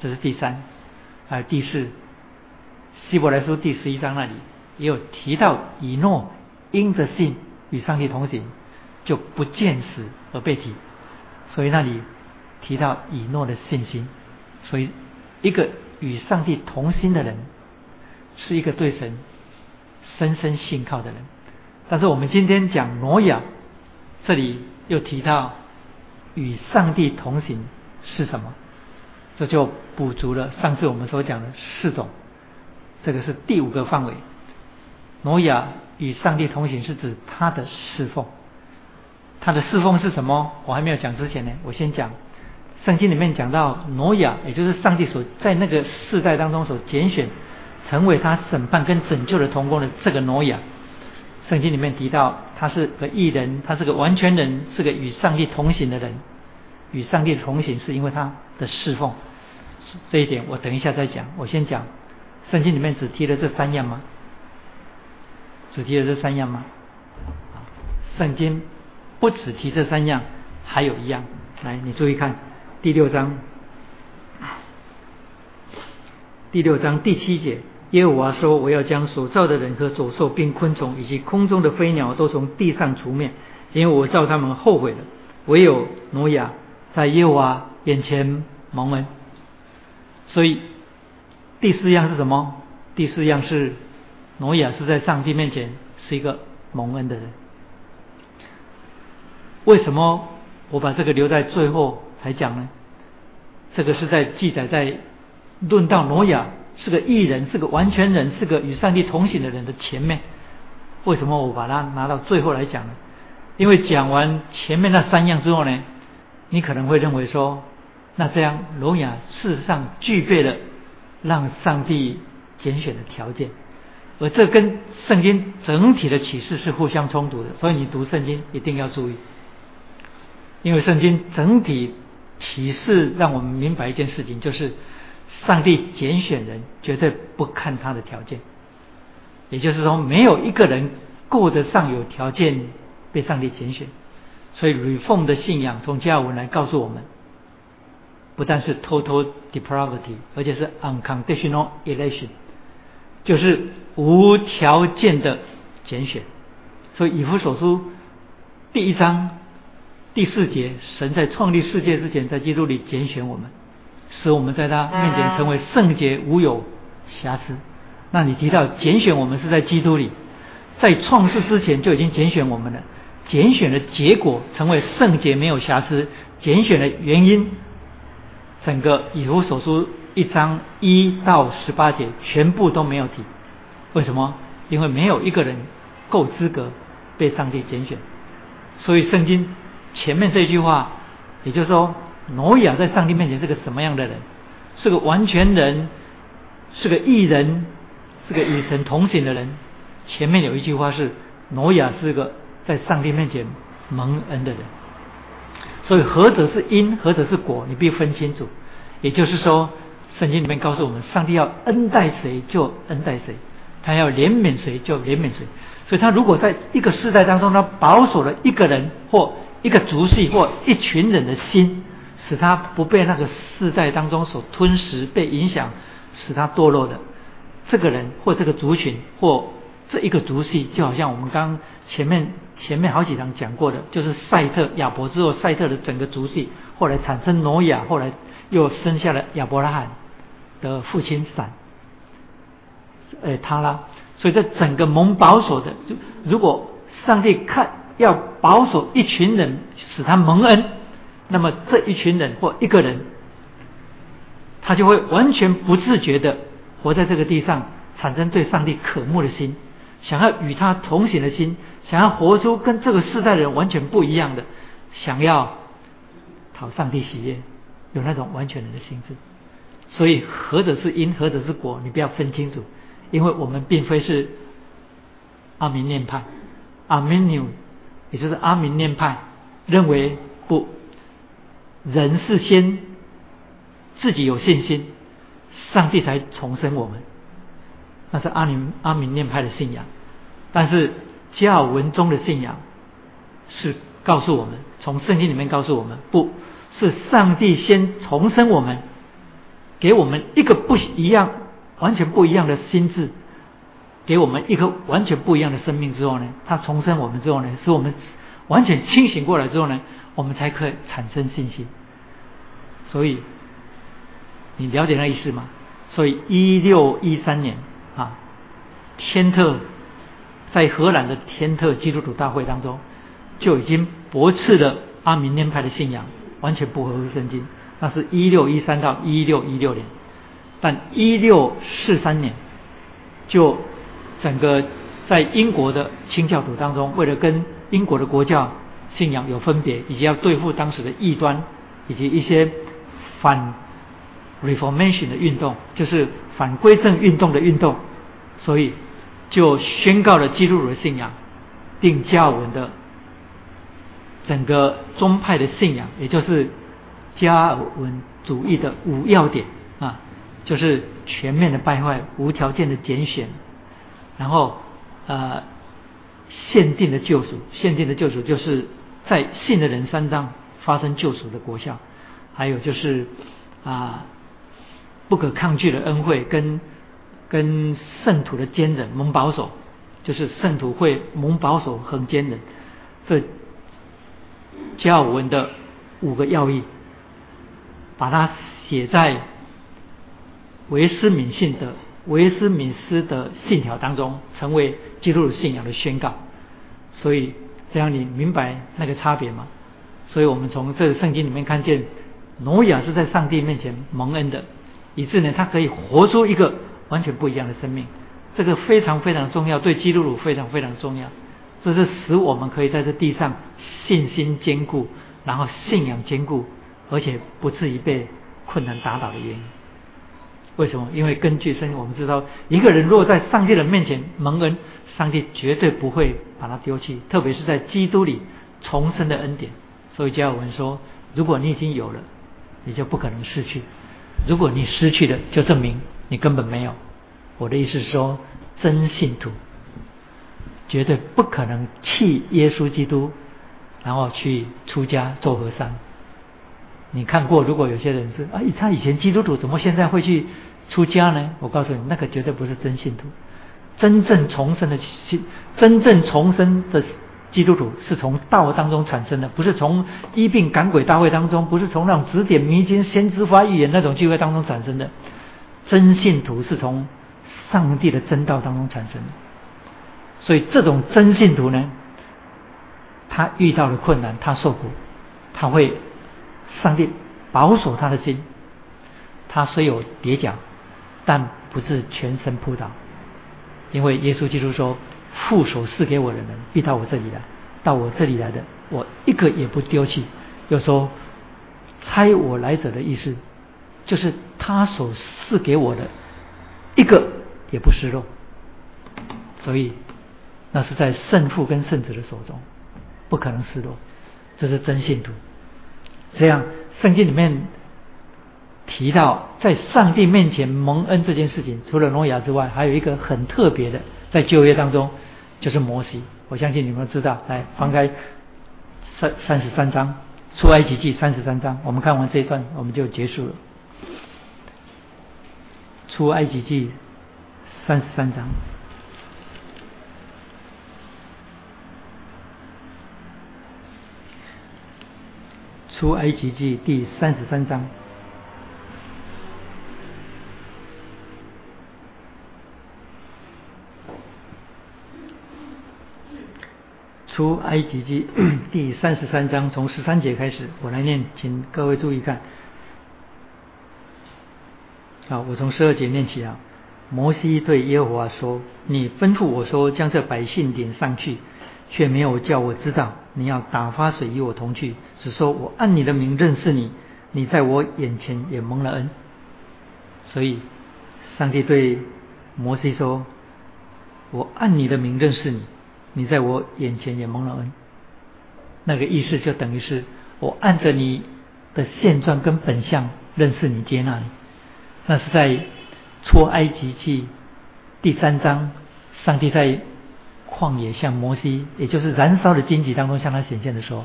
这是第三，还有第四。希伯来书第十一章那里也有提到，以诺因着信与上帝同行，就不见死而被提。所以那里提到以诺的信心。所以，一个与上帝同心的人，是一个对神深深信靠的人。但是我们今天讲挪亚，这里又提到与上帝同行是什么？这就补足了上次我们所讲的四种。这个是第五个范围。挪亚与上帝同行是指他的侍奉。他的侍奉是什么？我还没有讲之前呢，我先讲。圣经里面讲到挪亚，也就是上帝所在那个世代当中所拣选，成为他审判跟拯救的同工的这个挪亚。圣经里面提到，他是个艺人，他是个完全人，是个与上帝同行的人。与上帝同行是因为他的侍奉，这一点我等一下再讲。我先讲，圣经里面只提了这三样吗？只提了这三样吗？圣经不只提这三样，还有一样。来，你注意看第六章，第六章第七节。耶和华说：“我要将所造的人和走兽、并昆虫以及空中的飞鸟都从地上除灭，因为我造他们后悔了。唯有挪亚在耶和华眼前蒙恩。所以第四样是什么？第四样是挪亚是在上帝面前是一个蒙恩的人。为什么我把这个留在最后才讲呢？这个是在记载在论到挪亚。”是个艺人，是个完全人，是个与上帝同行的人的前面，为什么我把它拿到最后来讲呢？因为讲完前面那三样之后呢，你可能会认为说，那这样聋哑事实上具备了让上帝拣选的条件，而这跟圣经整体的启示是互相冲突的，所以你读圣经一定要注意，因为圣经整体启示让我们明白一件事情，就是。上帝拣选人绝对不看他的条件，也就是说，没有一个人够得上有条件被上帝拣选。所以，reform 的信仰从加尔文来告诉我们，不但是 total depravity，而且是 unconditional election，就是无条件的拣选。所以，以弗所书第一章第四节，神在创立世界之前，在基督里拣选我们，使我们在他面前成为圣洁无有瑕疵。那你提到拣选我们是在基督里，在创世之前就已经拣选我们了。拣选的结果成为圣洁没有瑕疵，拣选的原因，整个以弗所书一章一到十八节全部都没有提。为什么？因为没有一个人够资格被上帝拣选。所以圣经前面这句话，也就是说，挪亚在上帝面前是个什么样的人？是个完全人，是个义人，是个与神同行的人。前面有一句话是，挪亚是个。在上帝面前蒙恩的人，所以何者是因，何者是果，你必须分清楚。也就是说，圣经里面告诉我们，上帝要恩待谁就恩待谁，他要怜悯谁就怜悯谁。所以他如果在一个世代当中，他保守了一个人或一个族系或一群人的心，使他不被那个世代当中所吞噬、被影响，使他堕落的这个人或这个族群或这一个族系，就好像我们刚前面。前面好几章讲过的，就是赛特亚伯之后，赛特的整个族系，后来产生挪亚，后来又生下了亚伯拉罕的父亲闪，呃，他啦。所以这整个蒙保守的，就如果上帝看要保守一群人，使他蒙恩，那么这一群人或一个人，他就会完全不自觉的活在这个地上，产生对上帝渴慕的心，想要与他同行的心。想要活出跟这个世代的人完全不一样的，想要讨上帝喜悦，有那种完全人的心智。所以，何者是因，何者是果，你不要分清楚，因为我们并非是阿明念派，阿明纽，也就是阿明念派认为不，人是先自己有信心，上帝才重生我们，那是阿明阿明念派的信仰，但是。加尔文中的信仰是告诉我们，从圣经里面告诉我们，不是上帝先重生我们，给我们一个不一样、完全不一样的心智，给我们一个完全不一样的生命之后呢，他重生我们之后呢，使我们完全清醒过来之后呢，我们才可以产生信心。所以你了解那意思吗？所以一六一三年啊，天特。在荷兰的天特基督徒大会当中，就已经驳斥了阿明念派的信仰，完全不合乎圣经。那是一六一三到一六一六年，但一六四三年，就整个在英国的清教徒当中，为了跟英国的国教信仰有分别，以及要对付当时的异端，以及一些反 Reformation 的运动，就是反归正运动的运动，所以。就宣告了基督徒的信仰，定加尔文的整个宗派的信仰，也就是加尔文主义的五要点啊，就是全面的败坏、无条件的拣选，然后呃限定的救赎，限定的救赎就是在信的人三章发生救赎的国效，还有就是啊不可抗拒的恩惠跟。跟圣徒的坚忍蒙保守，就是圣徒会蒙保守很坚忍。这加尔文的五个要义，把它写在维斯敏信的维斯敏斯的信条当中，成为基督的信仰的宣告。所以这样你明白那个差别吗？所以我们从这个圣经里面看见，挪亚是在上帝面前蒙恩的，以致呢他可以活出一个。完全不一样的生命，这个非常非常重要，对基督徒非常非常重要。这是使我们可以在这地上信心坚固，然后信仰坚固，而且不至于被困难打倒的原因。为什么？因为根据圣经，我们知道，一个人若在上帝的面前蒙恩，上帝绝对不会把他丢弃，特别是在基督里重生的恩典。所以加尔文说：如果你已经有了，你就不可能失去；如果你失去了，就证明。你根本没有。我的意思是说，真信徒，绝对不可能弃耶稣基督，然后去出家做和尚。你看过，如果有些人是啊，他以前基督徒，怎么现在会去出家呢？我告诉你，那个绝对不是真信徒。真正重生的信，真正重生的基督徒是从道当中产生的，不是从医病赶鬼大会当中，不是从那种指点迷津、先知发预言那种聚会当中产生的。真信徒是从上帝的真道当中产生的。所以这种真信徒呢，他遇到了困难，他受苦，他会。上帝保守他的心，他虽有跌脚，但不是全身扑倒，因为耶稣基督说：“父所赐给我的人，必到我这里来；到我这里来的，我一个也不丢弃。”又说：“猜我来者的意思，就是他所赐给我的，一个也不失落。”所以，那是在圣父跟圣子的手中，不可能失落。这是真信徒。这样，圣经里面提到在上帝面前蒙恩这件事情，除了诺亚之外，还有一个很特别的，在旧约当中就是摩西。我相信你们知道。来翻开三三十三章，出埃及记三十三章，我们看完这一段，我们就结束了。出埃及记三十三章。出埃及记第三十三章。出埃及记第三十三章，从十三节开始，我来念，请各位注意看。好，我从十二节念起啊。摩西对耶和华说：“你吩咐我说，将这百姓点上去。”却没有叫我知道你要打发水与我同去，只说我按你的名认识你，你在我眼前也蒙了恩。所以，上帝对摩西说：“我按你的名认识你，你在我眼前也蒙了恩。”那个意思就等于是我按着你的现状跟本相认识你、接纳你。那是在出埃及记第三章，上帝在。旷野向摩西，也就是燃烧的荆棘当中向他显现的时候，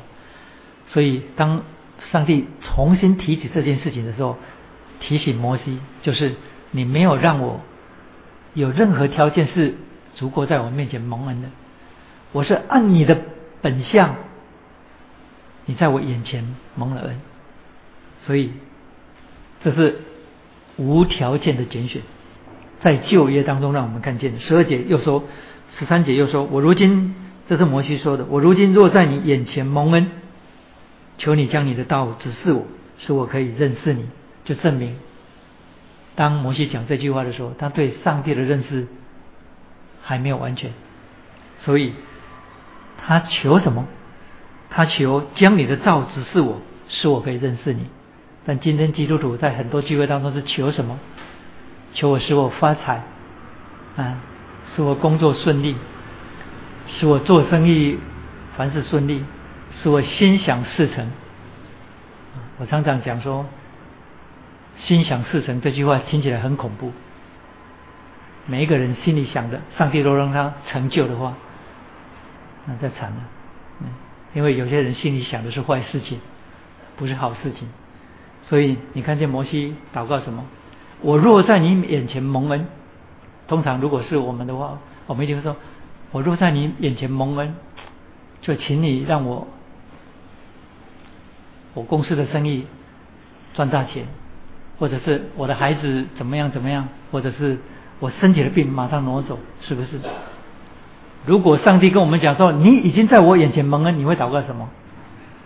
所以当上帝重新提起这件事情的时候，提醒摩西，就是你没有让我有任何条件是足够在我面前蒙恩的，我是按你的本相，你在我眼前蒙了恩，所以这是无条件的拣选，在旧约当中让我们看见十二节又说。十三节又说：“我如今，这是摩西说的。我如今若在你眼前蒙恩，求你将你的道指示我，使我可以认识你。就证明，当摩西讲这句话的时候，他对上帝的认识还没有完全。所以，他求什么？他求将你的造指示我，使我可以认识你。但今天基督徒在很多聚会当中是求什么？求我使我发财啊！”使我工作顺利，使我做生意凡事顺利，使我心想事成。我常常讲说，心想事成这句话听起来很恐怖。每一个人心里想的，上帝都让他成就的话，那再惨了。嗯因为有些人心里想的是坏事情，不是好事情。所以你看见摩西祷告什么？我若在你眼前蒙恩。通常如果是我们的话，我们一定会说：我若在你眼前蒙恩，就请你让我我公司的生意赚大钱，或者是我的孩子怎么样怎么样，或者是我身体的病马上挪走，是不是？如果上帝跟我们讲说你已经在我眼前蒙恩，你会祷告什么？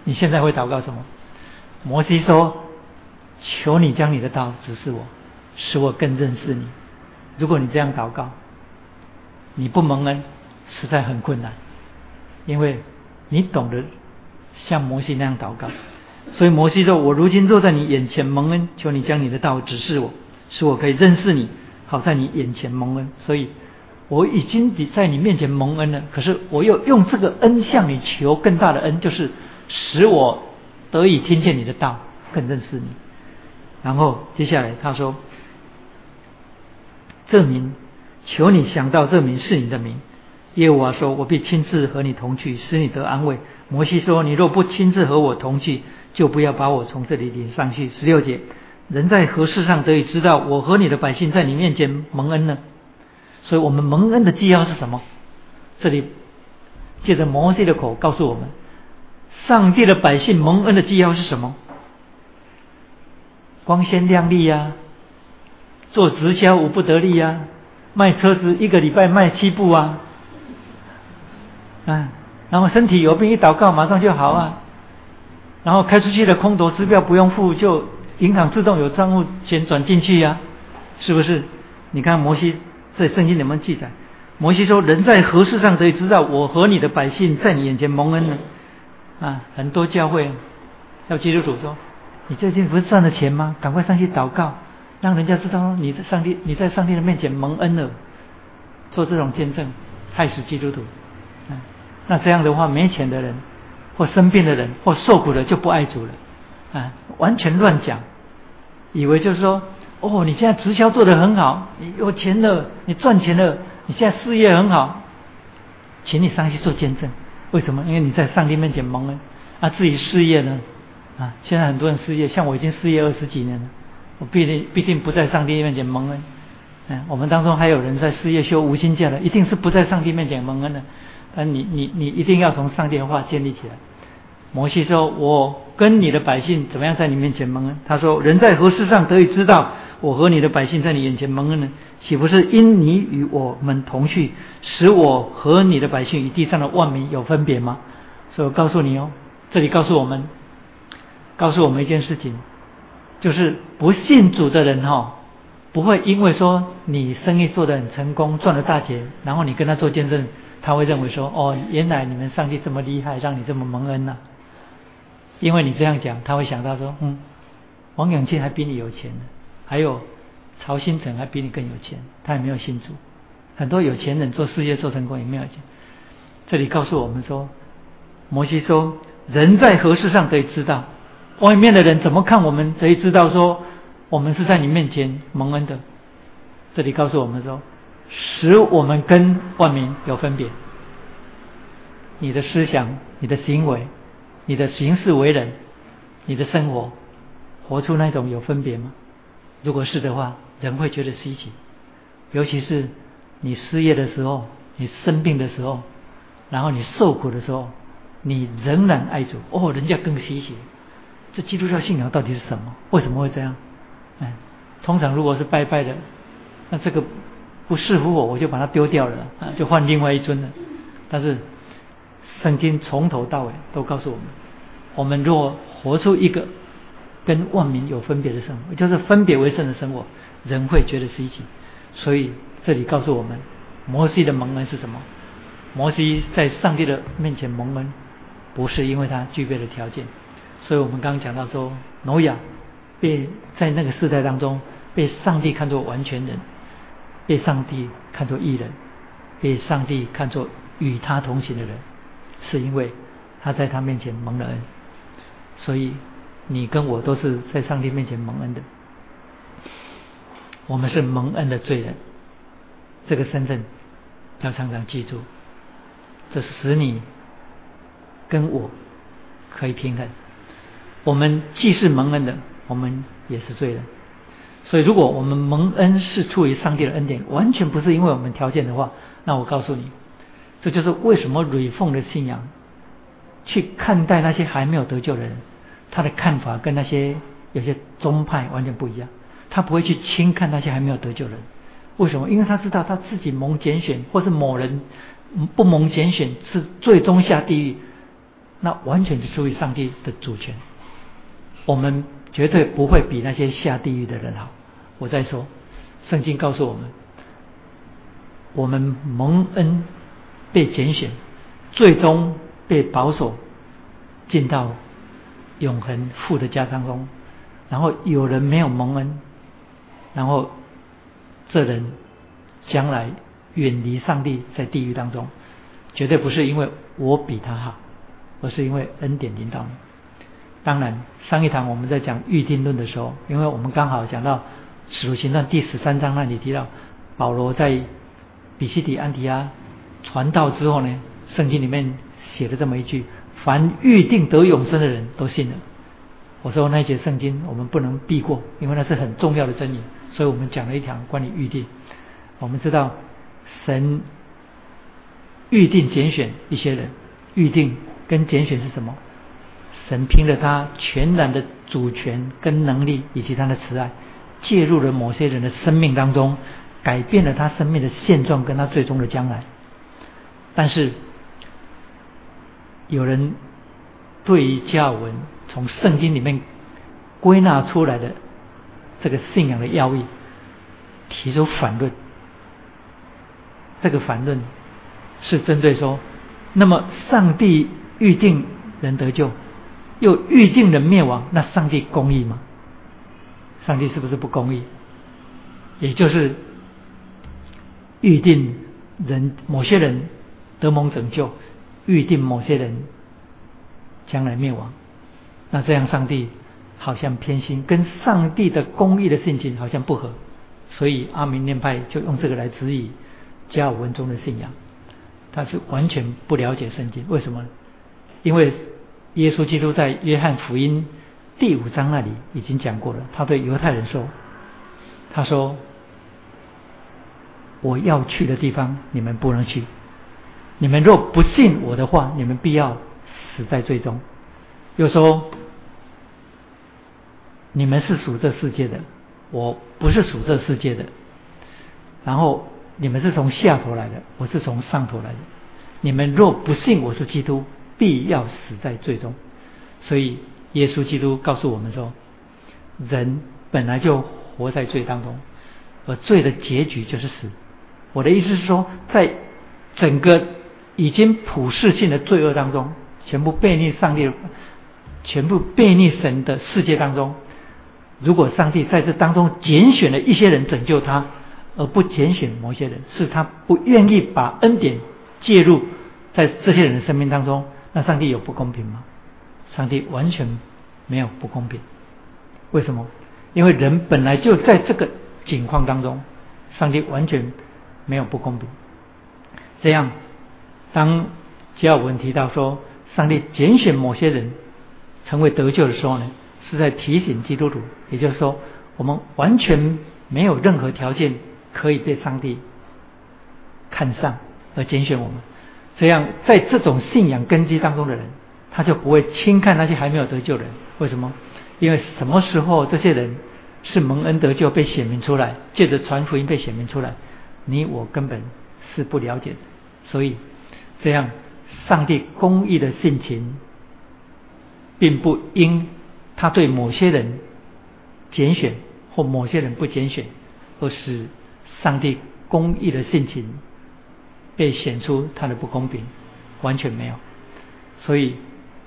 你现在会祷告什么？摩西说：求你将你的道指示我，使我更认识你。如果你这样祷告，你不蒙恩，实在很困难，因为你懂得像摩西那样祷告。所以摩西说：“我如今坐在你眼前蒙恩，求你将你的道指示我，使我可以认识你，好在你眼前蒙恩。所以我已经在你面前蒙恩了，可是我又用这个恩向你求更大的恩，就是使我得以听见你的道，更认识你。然后接下来他说。”证明，求你想到这名是你的名。耶和华说：“我必亲自和你同去，使你得安慰。”摩西说：“你若不亲自和我同去，就不要把我从这里领上去。”十六节，人在何事上得以知道我和你的百姓在你面前蒙恩呢？所以我们蒙恩的记号是什么？这里借着摩西的口告诉我们，上帝的百姓蒙恩的记号是什么？光鲜亮丽呀，做直销无不得利呀，卖车子一个礼拜卖七部啊。啊，然后身体有病一祷告马上就好啊，然后开出去的空头支票不用付，就银行自动有账户钱转进去呀，是不是？你看摩西在圣经里面记载，摩西说：“人在何事上可以知道我和你的百姓在你眼前蒙恩呢？”啊，很多教会要基督徒说：“你最近不是赚了钱吗？赶快上去祷告，让人家知道你在上帝你在上帝的面前蒙恩了。”做这种见证，害死基督徒。啊那这样的话，没钱的人，或生病的人，或受苦的就不爱主了，啊，完全乱讲，以为就是说，哦，你现在直销做得很好，你有钱了，你赚钱了，你现在事业很好，请你上去做见证。为什么？因为你在上帝面前蒙恩。啊，至于事业呢，啊，现在很多人事业，像我已经事业二十几年了，我必定必定不在上帝面前蒙恩。嗯，我们当中还有人在事业修无心价的，一定是不在上帝面前蒙恩的。但你你你一定要从上帝的话建立起来。摩西说：“我跟你的百姓怎么样在你面前蒙恩？”他说：“人在何事上得以知道我和你的百姓在你眼前蒙恩呢？岂不是因你与我们同去，使我和你的百姓与地上的万民有分别吗？”所以我告诉你哦，这里告诉我们，告诉我们一件事情，就是不信主的人哈，不会因为说你生意做得很成功，赚了大钱，然后你跟他做见证。他会认为说：“哦，原来你们上帝这么厉害，让你这么蒙恩呐。”因为你这样讲，他会想到说：“嗯，王永庆还比你有钱呢，还有曹新成还比你更有钱，他也没有信主。很多有钱人做事业做成功也没有钱。”这里告诉我们说，摩西说：“人在何事上可以知道？外面的人怎么看我们，可以知道说我们是在你面前蒙恩的。”这里告诉我们说。使我们跟万民有分别。你的思想、你的行为、你的行事为人、你的生活，活出那种有分别吗？如果是的话，人会觉得稀奇。尤其是你失业的时候、你生病的时候，然后你受苦的时候，你仍然爱主，哦，人家更稀奇。这基督教信仰到底是什么？为什么会这样？哎，通常如果是拜拜的，那这个。不适合我，我就把它丢掉了啊，就换另外一尊了。但是圣经从头到尾都告诉我们：，我们若活出一个跟万民有分别的生活，就是分别为圣的生活，人会觉得稀奇。所以这里告诉我们，摩西的蒙恩是什么？摩西在上帝的面前蒙恩，不是因为他具备的条件。所以我们刚刚讲到说，挪亚被在那个时代当中被上帝看作完全人。被上帝看作艺人，被上帝看作与他同行的人，是因为他在他面前蒙了恩。所以你跟我都是在上帝面前蒙恩的，我们是蒙恩的罪人。这个身份要常常记住，这使你跟我可以平衡。我们既是蒙恩的，我们也是罪人。所以，如果我们蒙恩是出于上帝的恩典，完全不是因为我们条件的话，那我告诉你，这就是为什么吕奉的信仰去看待那些还没有得救的人，他的看法跟那些有些宗派完全不一样。他不会去轻看那些还没有得救的人，为什么？因为他知道他自己蒙拣选，或是某人不蒙拣选是最终下地狱，那完全是出于上帝的主权。我们绝对不会比那些下地狱的人好。我在说，圣经告诉我们，我们蒙恩被拣选，最终被保守进到永恒父的家当中。然后有人没有蒙恩，然后这人将来远离上帝，在地狱当中，绝对不是因为我比他好，而是因为恩典领导。当然，上一堂我们在讲预定论的时候，因为我们刚好讲到。使徒行传第十三章那里提到，保罗在比西底安提阿传道之后呢，圣经里面写了这么一句：凡预定得永生的人都信了。我说那节圣经我们不能避过，因为那是很重要的真理，所以我们讲了一条关于预定。我们知道神预定拣选一些人，预定跟拣选是什么？神凭着他全然的主权跟能力，以及他的慈爱，介入了某些人的生命当中，改变了他生命的现状跟他最终的将来。但是有人对于加尔文从圣经里面归纳出来的这个信仰的要义提出反论。这个反论是针对说，那么上帝预定人得救，又预定人灭亡，那上帝公义吗？上帝是不是不公义？也就是预定人某些人得蒙拯救，预定某些人将来灭亡，那这样上帝好像偏心，跟上帝的公义的性情好像不合，所以阿明念派就用这个来指引。加尔文中的信仰，他是完全不了解圣经。为什么？因为耶稣基督在约翰福音第五章那里已经讲过了。他对犹太人说：“他说，我要去的地方，你们不能去。你们若不信我的话，你们必要死在最终。”又说：“你们是属这世界的，我不是属这世界的。”然后。你们是从下头来的，我是从上头来的。你们若不信我是基督，必要死在最终。所以耶稣基督告诉我们说，人本来就活在罪当中，而罪的结局就是死。我的意思是说，在整个已经普世性的罪恶当中，全部背逆上帝、全部背逆神的世界当中，如果上帝在这当中拣选了一些人拯救他。而不拣选某些人，是他不愿意把恩典介入在这些人的生命当中。那上帝有不公平吗？上帝完全没有不公平。为什么？因为人本来就在这个境况当中，上帝完全没有不公平。这样，当加尔文提到说上帝拣选某些人成为得救的时候呢，是在提醒基督徒，也就是说，我们完全没有任何条件。可以被上帝看上而拣选我们，这样在这种信仰根基当中的人，他就不会轻看那些还没有得救的人。为什么？因为什么时候这些人是蒙恩得救被显明出来，借着传福音被显明出来，你我根本是不了解的。所以这样，上帝公义的性情，并不因他对某些人拣选或某些人不拣选，而使。上帝公义的性情被显出他的不公平，完全没有。所以，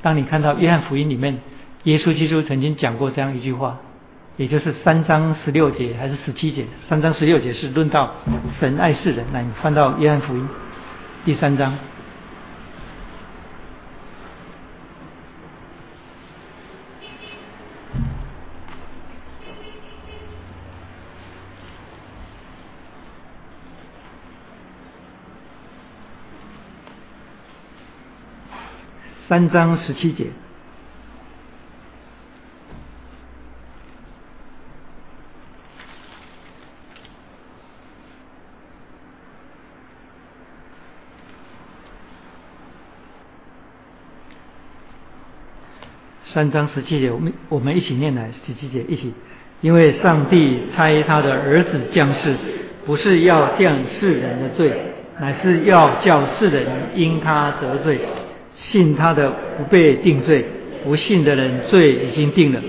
当你看到约翰福音里面，耶稣基督曾经讲过这样一句话，也就是三章十六节还是十七节？三章十六节是论到神爱世人。那你翻到约翰福音第三章。三章十七节，三章十七节，我们我们一起念来，十七节一起，因为上帝差他的儿子降世，不是要降世人的罪，乃是要叫世人因他得罪。信他的不被定罪，不信的人罪已经定了，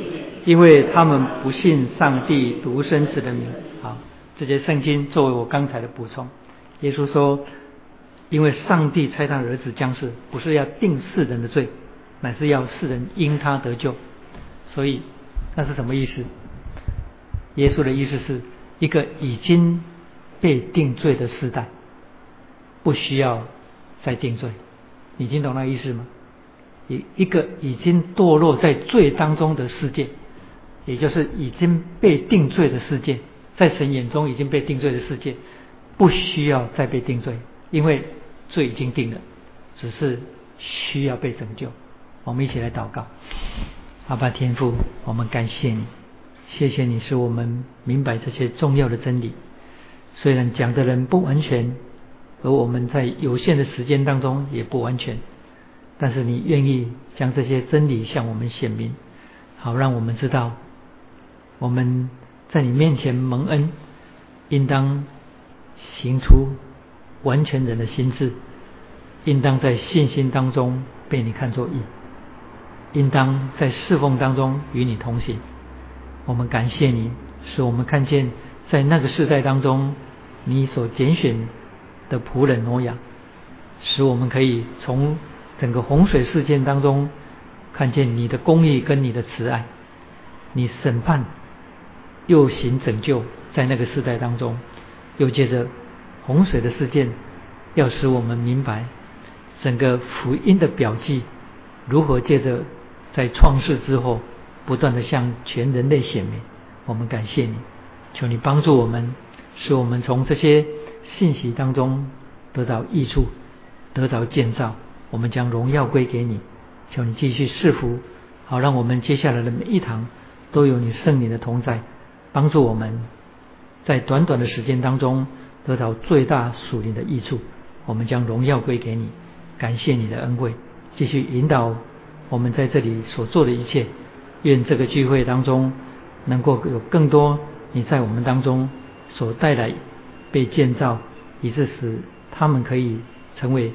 因为他们不信上帝独生子的名。好，这些圣经作为我刚才的补充。耶稣说，因为上帝差他儿子将世，不是要定世人的罪，乃是要世人因他得救。所以那是什么意思？耶稣的意思是一个已经被定罪的时代，不需要再定罪。你听懂那意思吗？一一个已经堕落在罪当中的世界，也就是已经被定罪的世界，在神眼中已经被定罪的世界，不需要再被定罪，因为罪已经定了，只是需要被拯救。我们一起来祷告，阿爸天父，我们感谢你，谢谢你使我们明白这些重要的真理。虽然讲的人不完全，而我们在有限的时间当中也不完全，但是你愿意将这些真理向我们显明，好让我们知道我们在你面前蒙恩，应当行出完全人的心智，应当在信心当中被你看作义，应当在侍奉当中与你同行。我们感谢你，使我们看见。在那个时代当中，你所拣选的仆人挪亚，使我们可以从整个洪水事件当中看见你的公义跟你的慈爱，你审判又行拯救，在那个时代当中，又借着洪水的事件，要使我们明白整个福音的表记如何借着在创世之后不断的向全人类显明。我们感谢你。求你帮助我们，使我们从这些信息当中得到益处，得到建造。我们将荣耀归给你。求你继续赐福，好让我们接下来的每一堂都有你圣灵的同在，帮助我们在短短的时间当中得到最大属灵的益处。我们将荣耀归给你，感谢你的恩惠，继续引导我们在这里所做的一切。愿这个聚会当中能够有更多。你在我们当中所带来被建造，以致使他们可以成为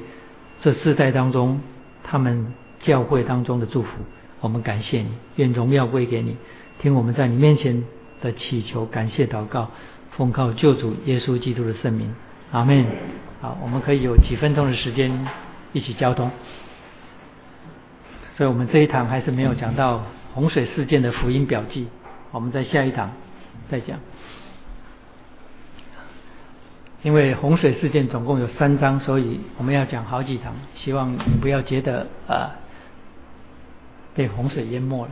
这世代当中他们教会当中的祝福。我们感谢你，愿荣耀归给你。听我们在你面前的祈求、感谢、祷告，奉靠救主耶稣基督的圣名，阿门。好，我们可以有几分钟的时间一起交通。所以我们这一堂还是没有讲到洪水事件的福音表记，我们在下一堂。再讲，因为洪水事件总共有三章，所以我们要讲好几堂。希望你不要觉得啊被洪水淹没了。